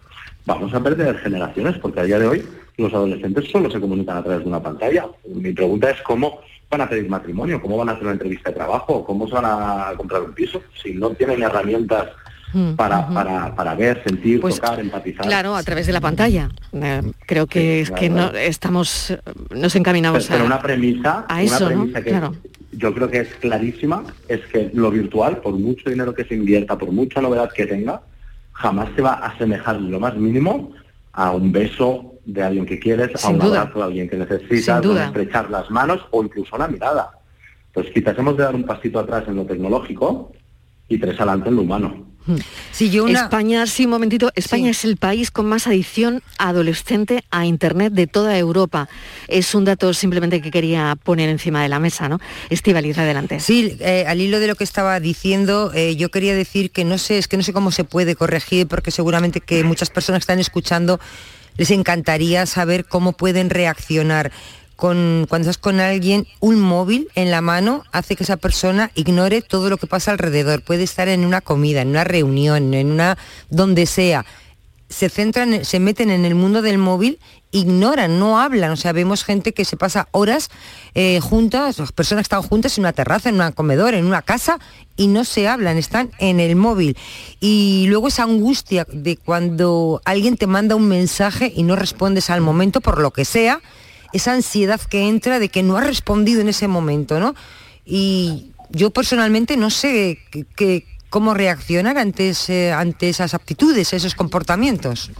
vamos a perder generaciones, porque a día de hoy los adolescentes solo se comunican a través de una pantalla. Mi pregunta es cómo van a pedir matrimonio, cómo van a hacer una entrevista de trabajo, cómo se van a comprar un piso, si no tienen herramientas Mm, para, para, para ver, sentir, Pues, tocar, empatizar. Claro, a través de la pantalla. Eh, creo que es claro, que no estamos, nos encaminamos Pero, pero a, una premisa, a eso, una ¿no? premisa que Claro. yo creo que es clarísima, es que lo virtual, por mucho dinero que se invierta, por mucha novedad que tenga, jamás se va a asemejar lo más mínimo a un beso de alguien que quieres, a un duda. abrazo de alguien que necesitas, a estrechar las manos o incluso una mirada. Pues quizás hemos de dar un pasito atrás en lo tecnológico y tres adelante en lo humano. España, sí, un momentito, España es el país con más adicción adolescente a Internet de toda Europa. Es un dato simplemente que quería poner encima de la mesa, ¿no? Estivaliz, adelante. Sí, eh, al hilo de lo que estaba diciendo, eh, yo quería decir que no sé, es que no sé cómo se puede corregir, porque seguramente que muchas personas que están escuchando les encantaría saber cómo pueden reaccionar. Cuando estás con alguien, un móvil en la mano hace que esa persona ignore todo lo que pasa alrededor. Puede estar en una comida, en una reunión, en una donde sea. Se centran, se meten en el mundo del móvil, ignoran, no hablan. O sea, vemos gente que se pasa horas eh, juntas, las personas que están juntas en una terraza, en un comedor, en una casa y no se hablan, están en el móvil. Y luego esa angustia de cuando alguien te manda un mensaje y no respondes al momento por lo que sea, esa ansiedad que entra de que no has respondido en ese momento, ¿no? Y yo personalmente no sé qué- cómo reaccionar ante, ante esas aptitudes, esos comportamientos.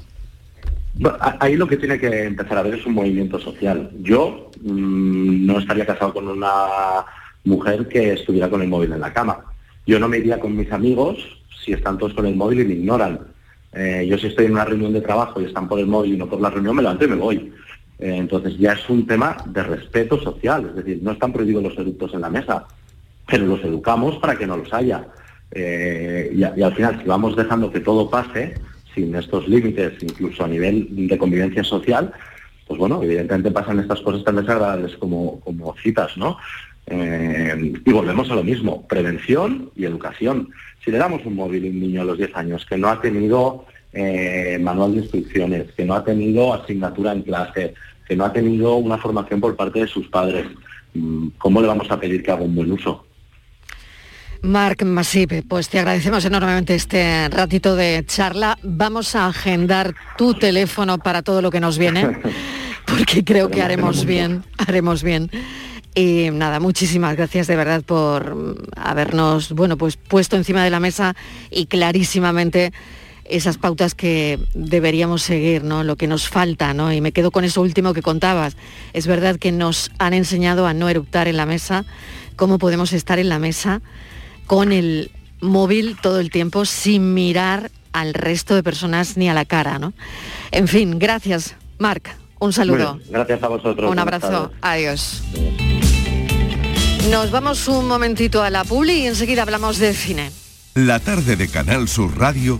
Ahí lo que tiene que empezar a ver es un movimiento social. Yo mm, no estaría casado con una mujer que estuviera con el móvil en la cama. Yo no me iría con mis amigos si están todos con el móvil y me ignoran. Eh, yo si estoy en una reunión de trabajo y están por el móvil y no por la reunión, me levanto y me voy. Eh, entonces ya es un tema de respeto social, es decir, no están prohibidos los eructos en la mesa, pero los educamos para que no los haya. Eh, y, al final, si vamos dejando que todo pase, sin estos límites, incluso a nivel de convivencia social, pues bueno, evidentemente pasan estas cosas tan desagradables como, como citas, ¿no? Eh, y volvemos a lo mismo, prevención y educación. Si le damos un móvil a un niño a los 10 años que no ha tenido manual de instrucciones, que no ha tenido asignatura en clase, que no ha tenido una formación por parte de sus padres, mm, ¿cómo le vamos a pedir que haga un buen uso? Marc Masip, pues te agradecemos enormemente este ratito de charla. Vamos a agendar tu teléfono para todo lo que nos viene, porque creo que haremos bien, haremos bien Y nada, muchísimas gracias de verdad por habernos, bueno, pues puesto encima de la mesa y clarísimamente esas pautas que deberíamos seguir, ¿no? Lo que nos falta, ¿no? Y me quedo con eso último que contabas. Es verdad que nos han enseñado a no eruptar en la mesa, cómo podemos estar en la mesa con el móvil todo el tiempo sin mirar al resto de personas ni a la cara, ¿no? En fin, gracias, Marc. Un saludo. Bueno, gracias a vosotros. Un abrazo. Adiós. Nos vamos un momentito a la publi y enseguida hablamos de cine. La tarde de Canal Sur Radio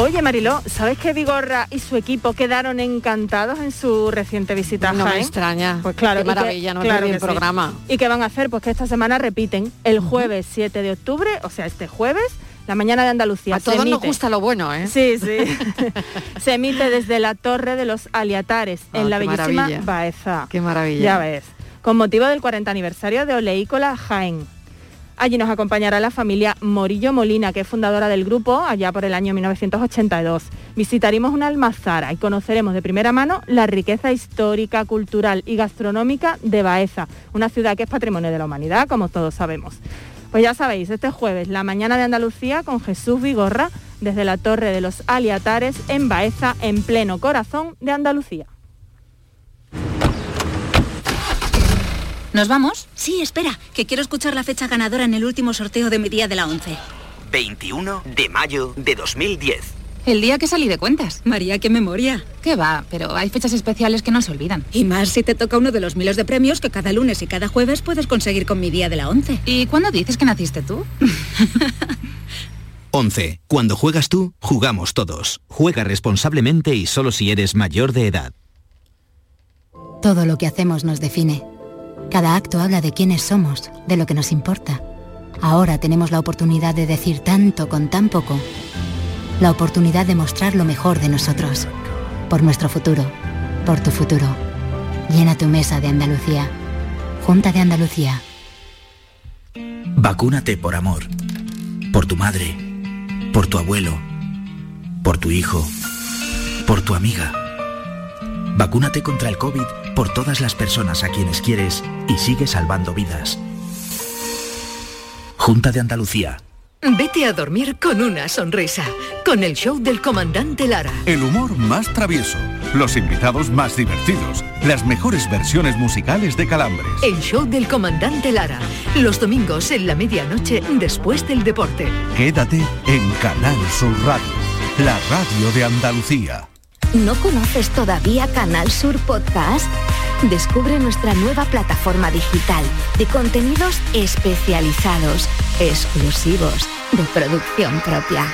Oye, Mariló, ¿sabes que Vigorra y su equipo quedaron encantados en su reciente visita a No me Jaén? extraña. Pues claro, Qué que- maravilla, no me claro que el sí. programa. ¿Y qué van a hacer? Pues que esta semana repiten el jueves 7 de octubre, o sea, este jueves, la mañana de Andalucía. A Se todos nos emite- gusta lo bueno, ¿eh? Sí, sí. Se emite desde la Torre de los Aliatares, Ah, en la qué bellísima maravilla. Baeza. Qué maravilla. Ya ves. Con motivo del 40 aniversario de Oleícola Jaén. Allí nos acompañará la familia Morillo Molina, que es fundadora del grupo allá por el año 1982. Visitaremos una almazara y conoceremos de primera mano la riqueza histórica, cultural y gastronómica de Baeza, una ciudad que es patrimonio de la humanidad, como todos sabemos. Pues ya sabéis, este jueves, la mañana de Andalucía con Jesús Vigorra, desde la Torre de los Aliatares en Baeza, en pleno corazón de Andalucía. ¿Nos vamos? Sí, espera, que quiero escuchar la fecha ganadora en el último sorteo de mi día de la 11. 21 de mayo de 2010. El día que salí de cuentas. María, qué memoria. ¿Qué va? Pero hay fechas especiales que no se olvidan. Y más si te toca uno de los miles de premios que cada lunes y cada jueves puedes conseguir con mi día de la 11. ¿Y cuándo dices que naciste tú? 11. Cuando juegas tú, jugamos todos. Juega responsablemente y solo si eres mayor de edad. Todo lo que hacemos nos define. Cada acto habla de quiénes somos, de lo que nos importa. Ahora tenemos la oportunidad de decir tanto con tan poco. La oportunidad de mostrar lo mejor de nosotros. Por nuestro futuro. Por tu futuro. Llena tu mesa de Andalucía. Junta de Andalucía. Vacúnate por amor. Por tu madre. Por tu abuelo. Por tu hijo. Por tu amiga. Vacúnate contra el COVID por todas las personas a quienes quieres y sigue salvando vidas. Junta de Andalucía. Vete a dormir con una sonrisa, con el show del comandante Lara. El humor más travieso, los invitados más divertidos, las mejores versiones musicales de Calambres. El show del comandante Lara, los domingos en la medianoche después del deporte. Quédate en Canal Sur Radio, la radio de Andalucía. ¿No conoces todavía Canal Sur Podcast? Descubre nuestra nueva plataforma digital de contenidos especializados, exclusivos, de producción propia,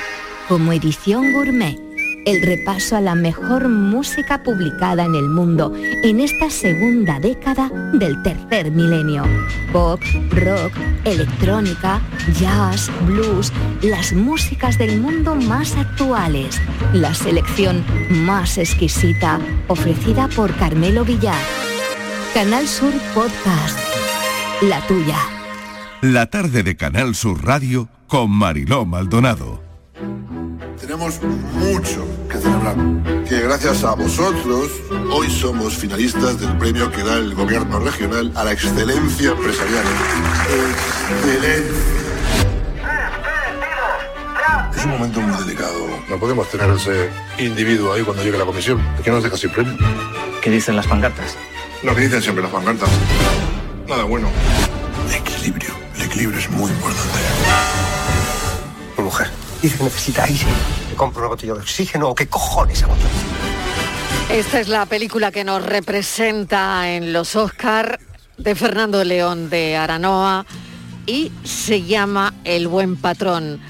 como edición gourmet. El repaso a la mejor música publicada en el mundo en esta segunda década del tercer milenio. Pop, rock, electrónica, jazz, blues, las músicas del mundo más actuales. La selección más exquisita ofrecida por Carmelo Villar. Canal Sur Podcast. La tuya. La tarde de Canal Sur Radio con Mariló Maldonado. Tenemos mucho que celebrar. Que gracias a vosotros, hoy somos finalistas del premio que da el gobierno regional a la excelencia empresarial. Excelencia. Es un momento muy delicado. No podemos tener ese individuo ahí cuando llegue la comisión. ¿Por qué nos deja sin premio? ¿Qué dicen las pancartas? Lo que dicen siempre las pancartas. Nada bueno. Equilibrio. El equilibrio es muy importante. Mujer dice que necesita. Le compro una botella de oxígeno o qué cojones yo. Esta es la película que nos representa en los Oscar de Fernando León de Aranoa y se llama El buen patrón.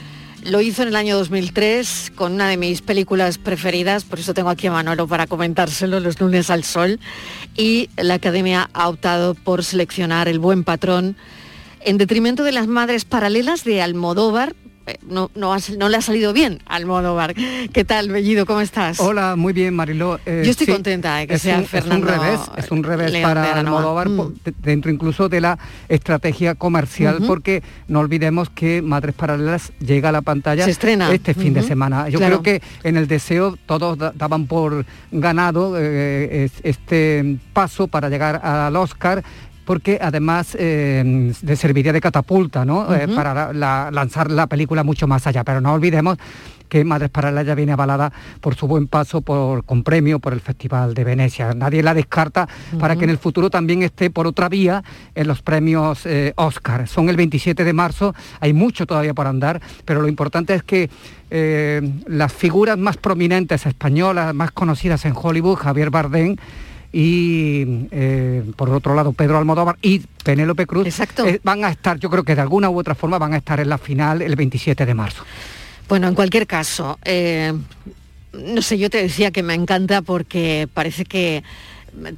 Lo hizo en el año 2003 con una de mis películas preferidas, por eso tengo aquí a Manolo para comentárselo los lunes al sol, y la Academia ha optado por seleccionar El buen patrón en detrimento de las madres paralelas de Almodóvar, no, no, no le ha salido bien al Almodóvar. ¿Qué tal, Bellido? ¿Cómo estás? Hola, muy bien, Mariló. Eh, Yo estoy contenta de que sea Fernando. Es un revés, es un revés para Almodóvar, mm. dentro incluso de la estrategia comercial, porque no olvidemos que Madres Paralelas llega a la pantalla este fin de semana. Yo creo que en el deseo todos daban por ganado eh, este paso para llegar al Oscar porque además eh, le serviría de catapulta ¿no? Eh, para lanzar la película mucho más allá. Pero no olvidemos que Madres Paralelas ya viene avalada por su buen paso por, con premio por el Festival de Venecia. Nadie la descarta para que en el futuro también esté por otra vía en los premios eh, Oscar. Son el 27 de marzo, hay mucho todavía por andar, pero lo importante es que las figuras más prominentes españolas, más conocidas en Hollywood, Javier Bardem, y eh, por otro lado Pedro Almodóvar y Penélope Cruz eh, van a estar, yo creo que de alguna u otra forma van a estar en la final el 27 de marzo. Bueno, en cualquier caso, eh, no sé, yo te decía que me encanta porque parece que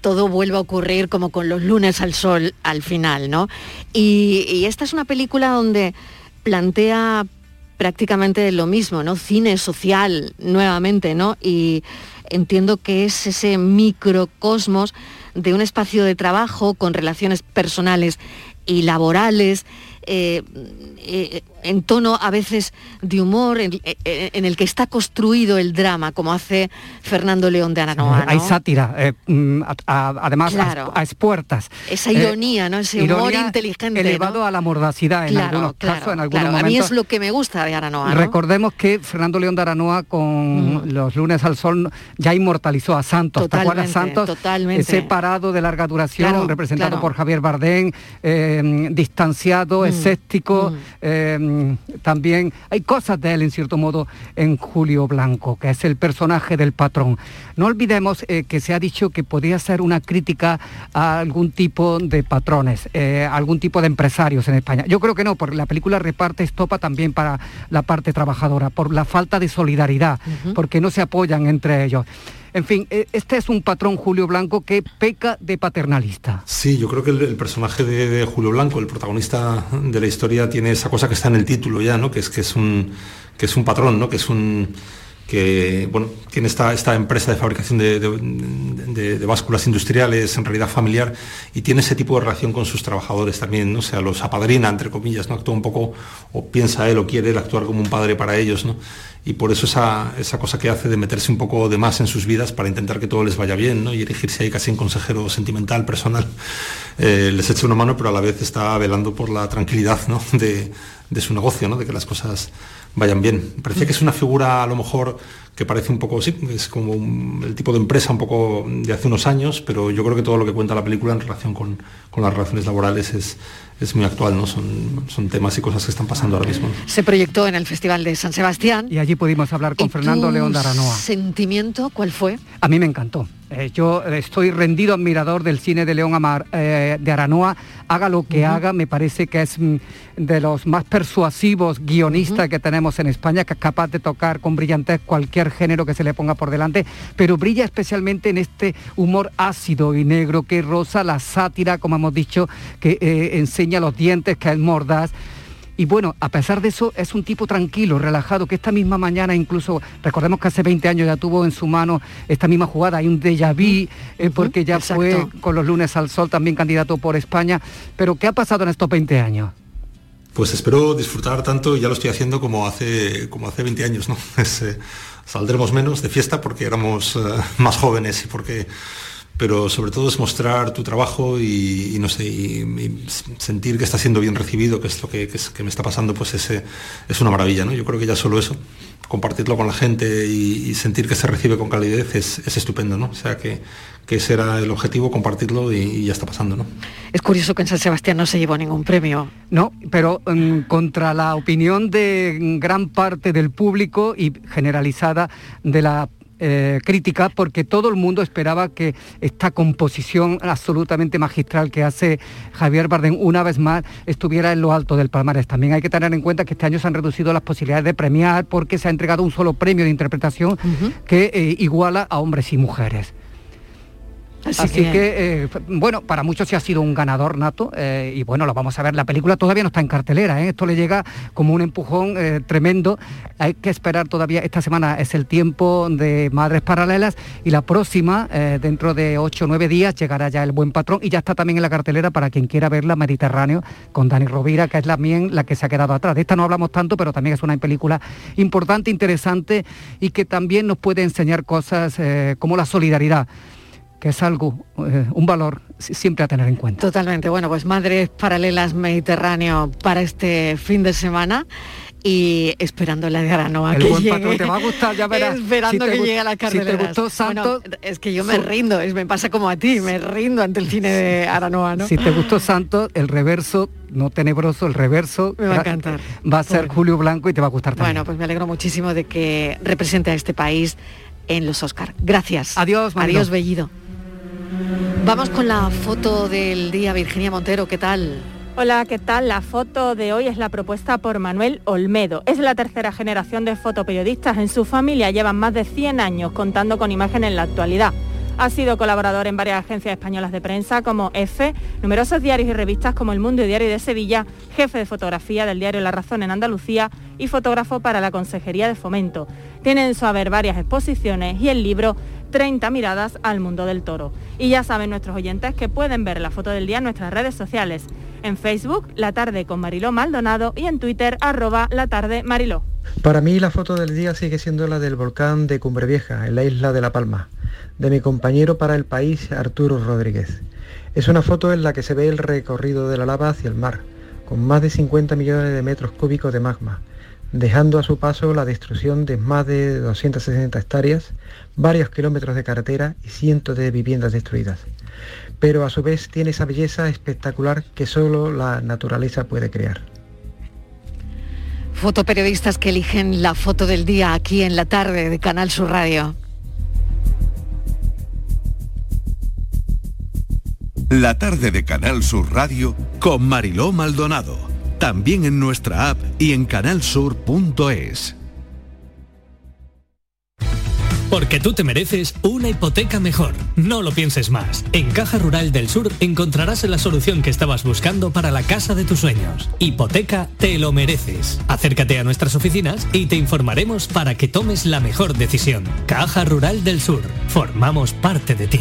todo vuelve a ocurrir como con los lunes al sol al final, ¿no? Y, y esta es una película donde plantea prácticamente lo mismo, ¿no? Cine social nuevamente, ¿no? Y entiendo que es ese microcosmos de un espacio de trabajo con relaciones personales y laborales eh, eh, en tono a veces de humor, en, eh, el que está construido el drama, como hace Fernando León de Aranoa. Hay sátira, mm, además a, expuertas. Esa ironía, ¿no? ese humor inteligente. Elevado a la mordacidad en algunos casos, en algunos momentos. A mí es lo que me gusta de Aranoa. Recordemos que Fernando León de Aranoa con mm. los lunes al sol ya inmortalizó a Santos. Totalmente, Santos? Totalmente. Separado de larga duración, representado por Javier Bardén, distanciado, escéptico, mm. Eh, también hay cosas de él en cierto modo en Julio Blanco, que es el personaje del patrón. No olvidemos eh, que se ha dicho que podría ser una crítica a algún tipo de patrones, eh, algún tipo de empresarios en España. Yo creo que no, porque la película reparte estopa también para la parte trabajadora, por la falta de solidaridad, porque no se apoyan entre ellos. En fin, e, este es un patrón Julio Blanco que peca de paternalista. Sí, yo creo que el, personaje de, Julio Blanco, el protagonista de la historia, tiene esa cosa que está en el título ya, ¿no? Que es que es un que es un patrón, ¿no? Que es un que bueno, tiene esta, esta empresa de fabricación de, básculas industriales, en realidad familiar, y tiene ese tipo de relación con sus trabajadores también, ¿no? o sea, los apadrina, entre comillas, ¿no? actúa un poco, o piensa él, o quiere él actuar como un padre para ellos, ¿no? y por eso esa, esa cosa que hace de meterse un poco de más en sus vidas para intentar que todo les vaya bien, ¿no? y erigirse ahí casi en consejero sentimental, personal, eh, les echa una mano, pero a la vez está velando por la tranquilidad ¿no? de, de su negocio, ¿no? de que las cosas vayan bien. Parece que es una figura a lo mejor que parece un poco, sí, es como el tipo de empresa un poco de hace unos años, pero yo creo que todo lo que cuenta la película en relación con, con las relaciones laborales es, es muy actual, ¿no? Son, son temas y cosas que están pasando ahora mismo. Se proyectó en el Festival de San Sebastián. Y allí pudimos hablar con Fernando León de Aranoa. ¿Sentimiento cuál fue? A mí me encantó. Eh, yo estoy rendido admirador del cine de León Amar, eh, de Aranoa. Haga lo que haga, me parece que es mm, de los más persuasivos guionistas que tenemos en España, que es capaz de tocar con brillantez cualquier género que se le ponga por delante, pero brilla especialmente en este humor ácido y negro que rosa la sátira, como hemos dicho, que eh, enseña los dientes, que es mordaz y bueno, a pesar de eso, es un tipo tranquilo, relajado, que esta misma mañana incluso, recordemos que hace 20 años ya tuvo en su mano esta misma jugada, hay un déjà vu, eh, porque ya fue con los lunes al sol también candidato por España. Pero ¿qué ha pasado en estos 20 años? Pues espero disfrutar tanto, y ya lo estoy haciendo como hace, como hace 20 años, ¿no? Eh, saldremos menos de fiesta porque éramos eh, más jóvenes y porque pero sobre todo es mostrar tu trabajo y, no sé, y, sentir que está siendo bien recibido, que es lo que, me está pasando, pues ese, es una maravilla, ¿no? Yo creo que ya solo eso, compartirlo con la gente y, sentir que se recibe con calidez es, estupendo, ¿no? O sea que, que ese era el objetivo, compartirlo y, ya está pasando, ¿no? Es curioso que en San Sebastián no se llevó ningún premio. No, pero mm, contra la opinión de gran parte del público y generalizada de la eh, crítica porque todo el mundo esperaba que esta composición absolutamente magistral que hace Javier Bardem una vez más estuviera en lo alto del palmarés. También hay que tener en cuenta que este año se han reducido las posibilidades de premiar porque se ha entregado un solo premio de interpretación que eh, iguala a hombres y mujeres. Así, que, eh, bueno, para muchos sí ha sido un ganador nato eh, y bueno, lo vamos a ver. La película todavía no está en cartelera, ¿eh? esto le llega como un empujón tremendo. Hay que esperar todavía, esta semana es el tiempo de Madres Paralelas y la próxima, dentro de 8 o 9 días, llegará ya El Buen Patrón y ya está también en la cartelera para quien quiera verla, Mediterráneo, con Dani Rovira, que es la, la que se ha quedado atrás. De esta no hablamos tanto, pero también es una película importante, interesante y que también nos puede enseñar cosas como la solidaridad que es algo, eh, un valor siempre a tener en cuenta. Totalmente. Bueno, pues Madres Paralelas Mediterráneo para este fin de semana y esperando la de Aranoa el buen Patrón te va a gustar, ya verás. Esperando que llegue a la carretera. Si te gustó Santos... es que yo me rindo, es, me pasa como a ti, me rindo ante el cine de Aranoa, ¿no? Si te gustó Santos, el reverso, no tenebroso, el reverso... Me va a encantar. Va a ser Julio Blanco y te va a gustar también. Bueno, pues me alegro muchísimo de que represente a este país en los Oscar. Gracias. Adiós, Adiós, Bellido. Vamos con la foto del día, Virginia Montero, ¿qué tal? Hola, ¿qué tal? La foto de hoy es la propuesta por Manuel Olmedo. Es la tercera generación de fotoperiodistas en su familia. Llevan más de 100 años contando con imagen en la actualidad. Ha sido colaborador en varias agencias españolas de prensa como EFE, numerosos diarios y revistas como El Mundo y Diario de Sevilla, jefe de fotografía del diario La Razón en Andalucía y fotógrafo para la Consejería de Fomento. Tiene en su haber varias exposiciones y el libro 30 miradas al mundo del toro. Y ya saben nuestros oyentes que pueden ver la foto del día en nuestras redes sociales. En Facebook, La Tarde con Mariló Maldonado y en Twitter, arroba La Tarde Mariló. Para mí la foto del día sigue siendo la del volcán de Cumbre Vieja, en la isla de La Palma de mi compañero para el país Arturo Rodríguez. Es una foto en la que se ve el recorrido de la lava hacia el mar, con más de 50 millones de metros cúbicos de magma, dejando a su paso la destrucción de más de 260 hectáreas, varios kilómetros de carretera y cientos de viviendas destruidas. Pero a su vez tiene esa belleza espectacular que solo la naturaleza puede crear. Fotoperiodistas que eligen la foto del día aquí en la tarde de Canal Sur Radio. La tarde de Canal Sur Radio con Mariló Maldonado. También en nuestra app y en canalsur.es. Porque tú te mereces una hipoteca mejor. No lo pienses más. En Caja Rural del Sur encontrarás la solución que estabas buscando para la casa de tus sueños. Hipoteca te lo mereces. Acércate a nuestras oficinas y te informaremos para que tomes la mejor decisión. Caja Rural del Sur. Formamos parte de ti.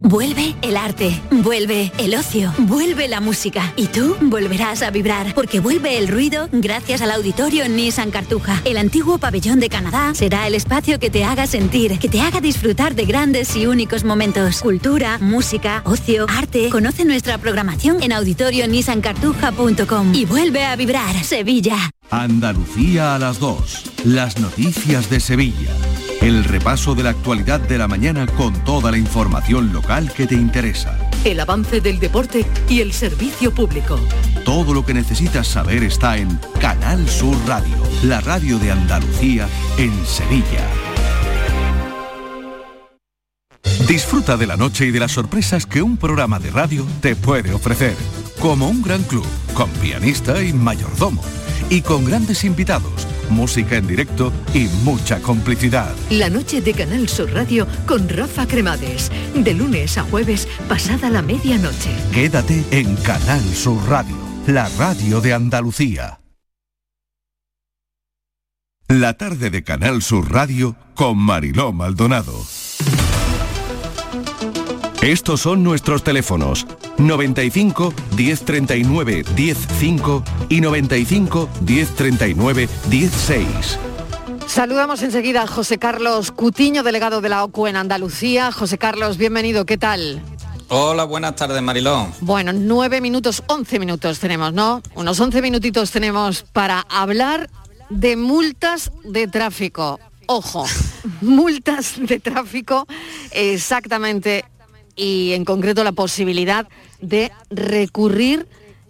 Vuelve el arte, vuelve el ocio, vuelve la música y tú volverás a vibrar porque vuelve el ruido gracias al auditorio Nissan Cartuja. El antiguo pabellón de Canadá será el espacio que te haga sentir, que te haga disfrutar de grandes y únicos momentos. Cultura, música, ocio, arte. Conoce nuestra programación en auditorionissancartuja.com y vuelve a vibrar Sevilla. Andalucía a las 2. Las noticias de Sevilla. El repaso de la actualidad de la mañana con toda la información local que te interesa. El avance del deporte y el servicio público. Todo lo que necesitas saber está en Canal Sur Radio, la radio de Andalucía en Sevilla. Disfruta de la noche y de las sorpresas que un programa de radio te puede ofrecer, como un gran club, con pianista y mayordomo, y con grandes invitados música en directo y mucha complicidad. La noche de Canal Sur Radio con Rafa Cremades, de lunes a jueves pasada la medianoche. Quédate en Canal Sur Radio, la radio de Andalucía. La tarde de Canal Sur Radio con Mariló Maldonado. Estos son nuestros teléfonos 95 1039 105 y 95 1039 16. Saludamos enseguida a José Carlos Cutiño, delegado de la OCU en Andalucía. José Carlos, bienvenido, ¿qué tal? Hola, buenas tardes, Marilón. Bueno, nueve minutos, once minutos tenemos, ¿no? Unos once minutitos tenemos para hablar de multas de tráfico. Ojo, multas de tráfico exactamente y en concreto la posibilidad de recurrir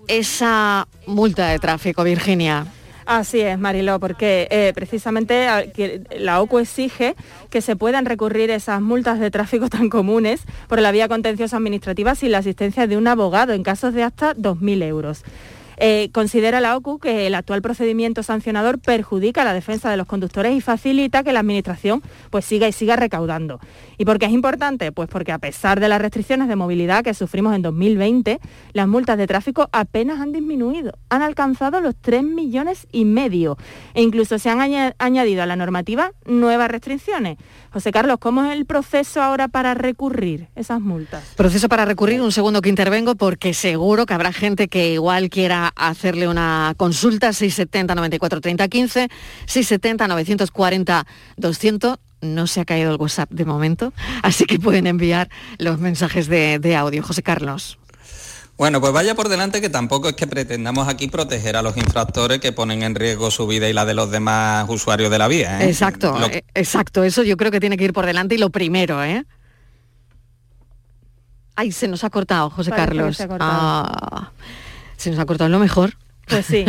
esa multa de tráfico, Virginia. Así es, Mariló, porque eh, precisamente la OCU exige que se puedan recurrir esas multas de tráfico tan comunes por la vía contenciosa administrativa sin la asistencia de un abogado en casos de hasta 2.000 euros. Eh, considera la OCU que el actual procedimiento sancionador perjudica la defensa de los conductores y facilita que la Administración pues, siga y siga recaudando. ¿Y por qué es importante? Pues porque a pesar de las restricciones de movilidad que sufrimos en 2020, las multas de tráfico apenas han disminuido, han alcanzado los 3 millones y medio e incluso se han añadido a la normativa nuevas restricciones. José Carlos, ¿cómo es el proceso ahora para recurrir esas multas? Proceso para recurrir, un segundo que intervengo porque seguro que habrá gente que igual quiera hacerle una consulta, 670 94 30 15, 670 940 200 no se ha caído el WhatsApp de momento, así que pueden enviar los mensajes de, audio. José Carlos. Bueno, pues vaya por delante que tampoco es que pretendamos aquí proteger a los infractores que ponen en riesgo su vida y la de los demás usuarios de la vía. ¿eh? Exacto, eh, exacto. Eso yo creo que tiene que ir por delante y lo primero, ¿eh? Ay, se nos ha cortado, José Carlos. Se, nos ha cortado lo mejor. Pues sí.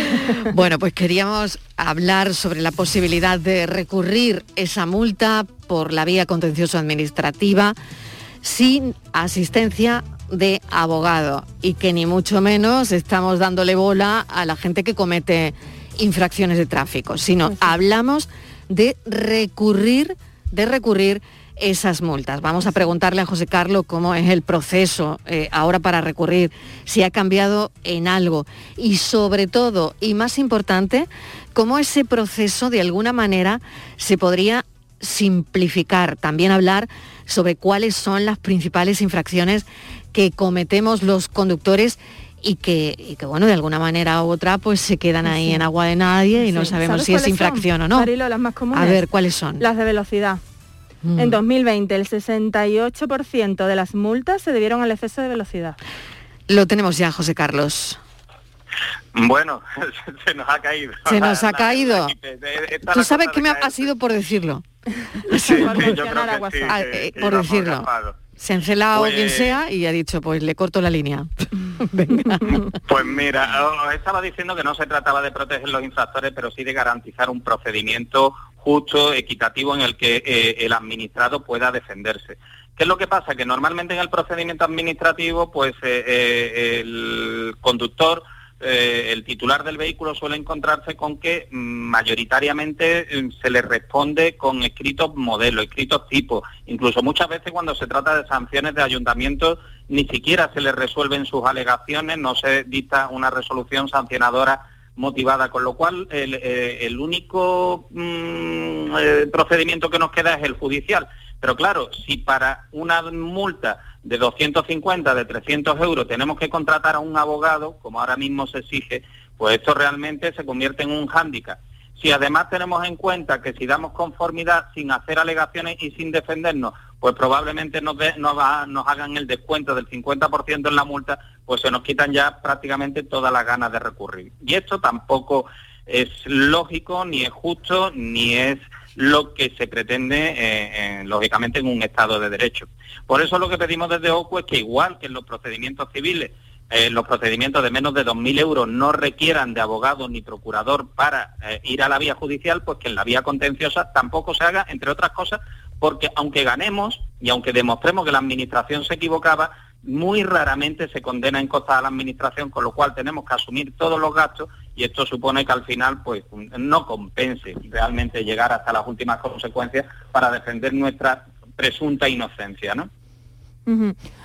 bueno, pues queríamos hablar sobre la posibilidad de recurrir esa multa por la vía contencioso administrativa sin asistencia de abogado y que ni mucho menos estamos dándole bola a la gente que comete infracciones de tráfico, sino pues hablamos de recurrir, de recurrir esas multas. Vamos a preguntarle a José Carlos cómo es el proceso eh, ahora para recurrir, si ha cambiado en algo y sobre todo, y más importante, cómo ese proceso de alguna manera se podría simplificar, también hablar sobre cuáles son las principales infracciones que cometemos los conductores y que, que, bueno, de alguna manera u otra pues se quedan ahí en agua de nadie y no sabemos si es infracción o no. las más comunes. A ver, ¿cuáles son? Las de velocidad. En 2020 mm. el 68% de las multas se debieron al exceso de velocidad. Lo tenemos ya, José Carlos. Bueno, se nos ha caído. Se nos ha caído. Tú sabes que me ha sido por decirlo. por decirlo. Se ha encelado quien pues sea y ha dicho, pues le corto la línea. Pues mira, os estaba diciendo que no se trataba de proteger los infractores, pero sí de garantizar un procedimiento justo, equitativo, en el que eh, el administrado pueda defenderse. ¿Qué es lo que pasa? Que normalmente en el procedimiento administrativo, pues eh, eh, el conductor el titular del vehículo suele encontrarse con que mm, mayoritariamente se le responde con escritos modelos, escritos tipos. Incluso muchas veces cuando se trata de sanciones de ayuntamientos ni siquiera se le resuelven sus alegaciones, no se dicta una resolución sancionadora motivada, con lo cual el, eh, único mm, eh, procedimiento que nos queda es el judicial. Pero claro, si para una multa de 250, de 300 euros tenemos que contratar a un abogado, como ahora mismo se exige, pues esto realmente se convierte en un hándicap. Si además tenemos en cuenta que si damos conformidad sin hacer alegaciones y sin defendernos, pues probablemente nos, nos, nos hagan el descuento del 50% en la multa, pues se nos quitan ya prácticamente todas las ganas de recurrir. Y esto tampoco es lógico, ni es justo, ni es lo que se pretende, eh, lógicamente, en un Estado de Derecho. Por eso lo que pedimos desde OCU es que igual que en los procedimientos civiles eh, los procedimientos de menos de 2.000 euros no requieran de abogado ni procurador para eh, ir a la vía judicial, pues que en la vía contenciosa tampoco se haga, entre otras cosas, porque aunque ganemos y aunque demostremos que la Administración se equivocaba, muy raramente se condena en costa a la Administración, con lo cual tenemos que asumir todos los gastos y esto supone que al final pues no compense realmente llegar hasta las últimas consecuencias para defender nuestra presunta inocencia, ¿no?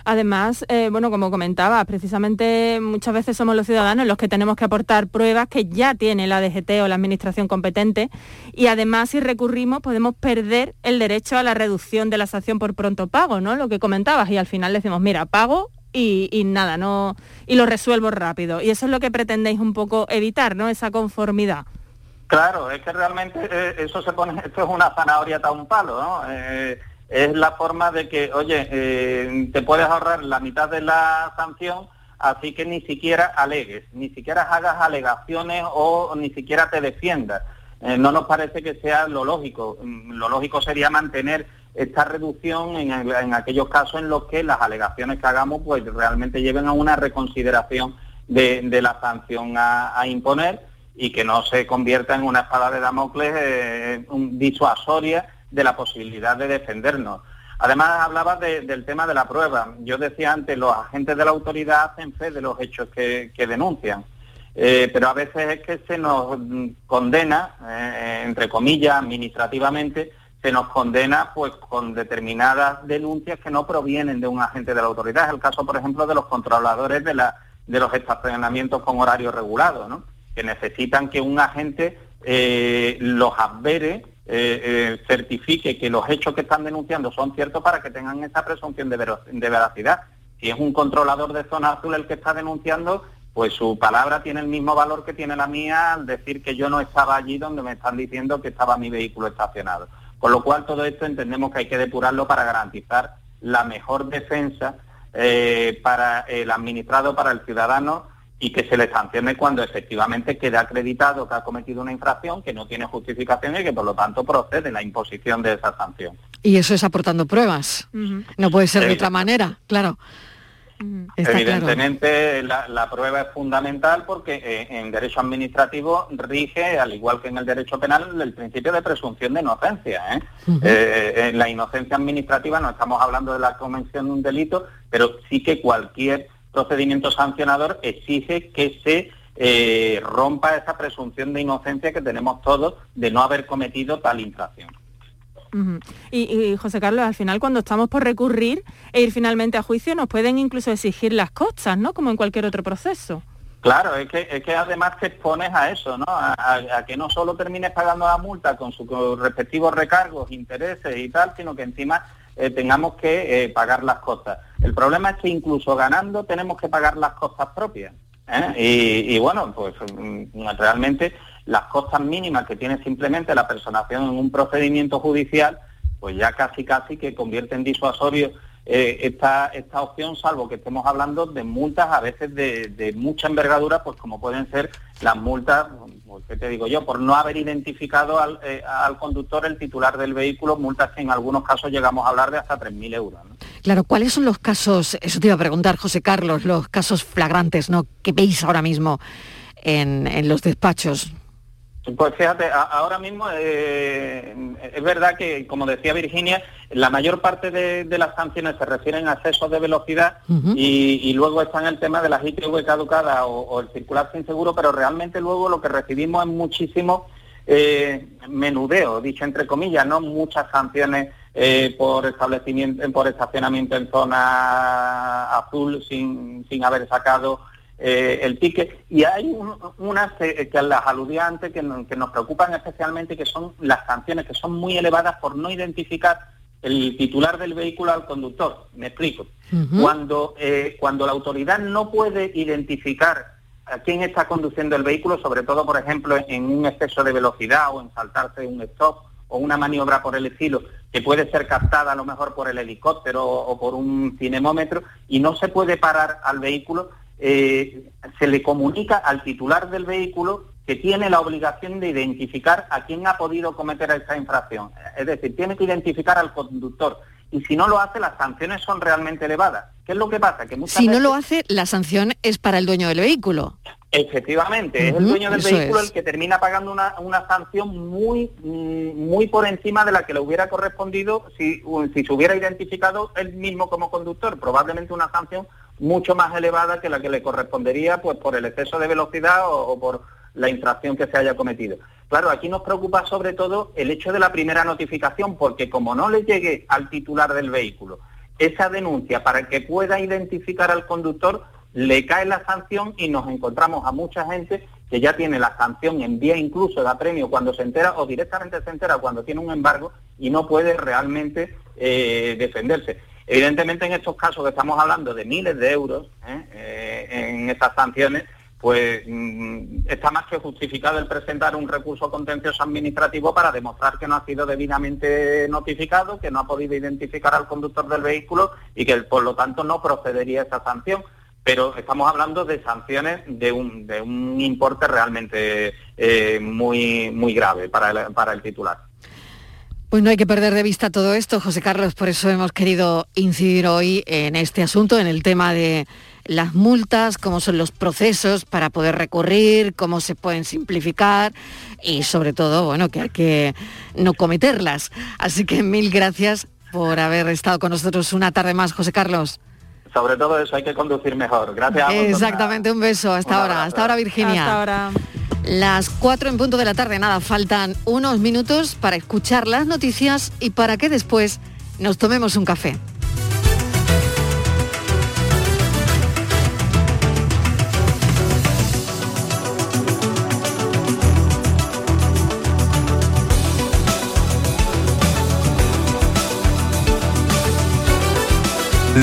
Además, eh, bueno, como comentaba, precisamente muchas veces somos los ciudadanos los que tenemos que aportar pruebas que ya tiene la DGT o la administración competente y además si recurrimos podemos perder el derecho a la reducción de la sanción por pronto pago, ¿no? Lo que comentabas y al final decimos, mira, pago y, nada, no y lo resuelvo rápido. Y eso es lo que pretendéis un poco evitar, ¿no? Esa conformidad. Claro, es que realmente eh, eso se pone, esto es una zanahoria a un palo, ¿no? Eh, es la forma de que, oye, eh, te puedes ahorrar la mitad de la sanción, así que ni siquiera alegues, ni siquiera hagas alegaciones o ni siquiera te defiendas. Eh, no nos parece que sea lo lógico. Mm, lo lógico sería mantener esta reducción en, aquellos casos en los que las alegaciones que hagamos pues realmente lleven a una reconsideración de, la sanción a imponer y que no se convierta en una espada de Damocles eh, un disuasoria de la posibilidad de defendernos. Además, hablaba del tema de la prueba. Yo decía antes, los agentes de la autoridad hacen fe de los hechos que, denuncian. Eh, pero a veces es que se nos condena, eh, entre comillas, administrativamente, se nos condena pues con determinadas denuncias que no provienen de un agente de la autoridad. Es el caso, por ejemplo, de los controladores de, la, de los estacionamientos con horario regulado, ¿no? que necesitan que un agente eh, los advere eh, eh, certifique que los hechos que están denunciando son ciertos para que tengan esa presunción de, veracidad. Si es un controlador de zona azul el que está denunciando, pues su palabra tiene el mismo valor que tiene la mía al decir que yo no estaba allí donde me están diciendo que estaba mi vehículo estacionado. Con lo cual todo esto entendemos que hay que depurarlo para garantizar la mejor defensa eh, para el administrado, para el ciudadano y que se le sancione cuando efectivamente quede acreditado que ha cometido una infracción que no tiene justificación y que por lo tanto procede la imposición de esa sanción. Y eso es aportando pruebas. No puede ser de otra manera, claro. Evidentemente la, prueba es fundamental porque eh, en derecho administrativo rige, al igual que en el derecho penal, el principio de presunción de inocencia. ¿eh? Eh, en la inocencia administrativa no estamos hablando de la comisión de un delito, pero sí que cualquier procedimiento sancionador exige que se eh, rompa esa presunción de inocencia que tenemos todos de no haber cometido tal infracción. y, José Carlos, al final cuando estamos por recurrir e ir finalmente a juicio nos pueden incluso exigir las costas, ¿no? Como en cualquier otro proceso. Claro, es que, es que además te expones a eso, ¿no? A, que no solo termines pagando la multa con sus respectivos recargos, intereses y tal, sino que encima eh, tengamos que eh, pagar las costas. El problema es que incluso ganando tenemos que pagar las costas propias. ¿eh? Y, bueno, pues mm, realmente las costas mínimas que tiene simplemente la personación en un procedimiento judicial, pues ya casi casi que convierte en disuasorio esta, esta opción, salvo que estemos hablando de multas a veces de, mucha envergadura, pues como pueden ser las multas, pues, ¿qué te digo yo? Por no haber identificado al, eh, conductor, el titular del vehículo, multas que en algunos casos llegamos a hablar de hasta 3.000 euros. Claro, ¿cuáles son los casos, eso te iba a preguntar, José Carlos, los casos flagrantes ¿no? que veis ahora mismo en, en los despachos? Pues fíjate, ahora mismo eh, es verdad que, como decía Virginia, la mayor parte de, las sanciones se refieren a excesos de velocidad y, luego está en el tema de las ITV caducadas o, el circular sin seguro, pero realmente luego lo que recibimos es muchísimo eh, menudeo, dicho entre comillas, no muchas sanciones eh, por establecimiento, por estacionamiento en zona azul sin, sin haber sacado eh, el ticket. Y hay unas que las aludía antes que, nos preocupan especialmente, que son las sanciones, que son muy elevadas por no identificar el titular del vehículo al conductor. Me explico. cuando, eh, cuando la autoridad no puede identificar a quién está conduciendo el vehículo, sobre todo, por ejemplo, en un exceso de velocidad o en saltarse un stop o una maniobra por el estilo, que puede ser captada a lo mejor por el helicóptero o por un cinemómetro, y no se puede parar al vehículo, eh, se le comunica al titular del vehículo que tiene la obligación de identificar a quién ha podido cometer esta infracción. Es decir, tiene que identificar al conductor. Y si no lo hace, las sanciones son realmente elevadas. ¿Qué es lo que pasa? Que si no lo hace, la sanción es para el dueño del vehículo. Efectivamente, es el dueño del vehículo el que termina pagando una, una, sanción muy, mm, muy por encima de la que le hubiera correspondido si, si se hubiera identificado él mismo como conductor. Probablemente una sanción mucho más elevada que la que le correspondería pues por el exceso de velocidad o, por la infracción que se haya cometido. Claro, aquí nos preocupa sobre todo el hecho de la primera notificación, porque como no le llegue al titular del vehículo esa denuncia para que pueda identificar al conductor, le cae la sanción y nos encontramos a mucha gente que ya tiene la sanción en vía incluso de premio cuando se entera o directamente se entera cuando tiene un embargo y no puede realmente eh, defenderse. Evidentemente en estos casos que estamos hablando de miles de euros ¿eh? Eh, en estas sanciones, pues mm, está más que justificado el presentar un recurso contencioso administrativo para demostrar que no ha sido debidamente notificado, que no ha podido identificar al conductor del vehículo y que por lo tanto no procedería esa sanción. Pero estamos hablando de sanciones de un, importe realmente eh, muy, muy grave para para el titular. Pues no hay que perder de vista todo esto, José Carlos, por eso hemos querido incidir hoy en este asunto, en el tema de las multas, cómo son los procesos para poder recurrir, cómo se pueden simplificar y sobre todo, bueno, que hay que no cometerlas. Así que mil gracias por haber estado con nosotros una tarde más, José Carlos. Sobre todo eso, hay que conducir mejor. Gracias. Exactamente, un beso. Hasta ahora. Hasta ahora, Virginia. Hasta ahora. Las cuatro en punto de la tarde, nada, faltan unos minutos para escuchar las noticias y para que después nos tomemos un café.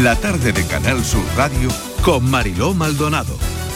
La tarde de Canal Sur Radio con Mariló Maldonado.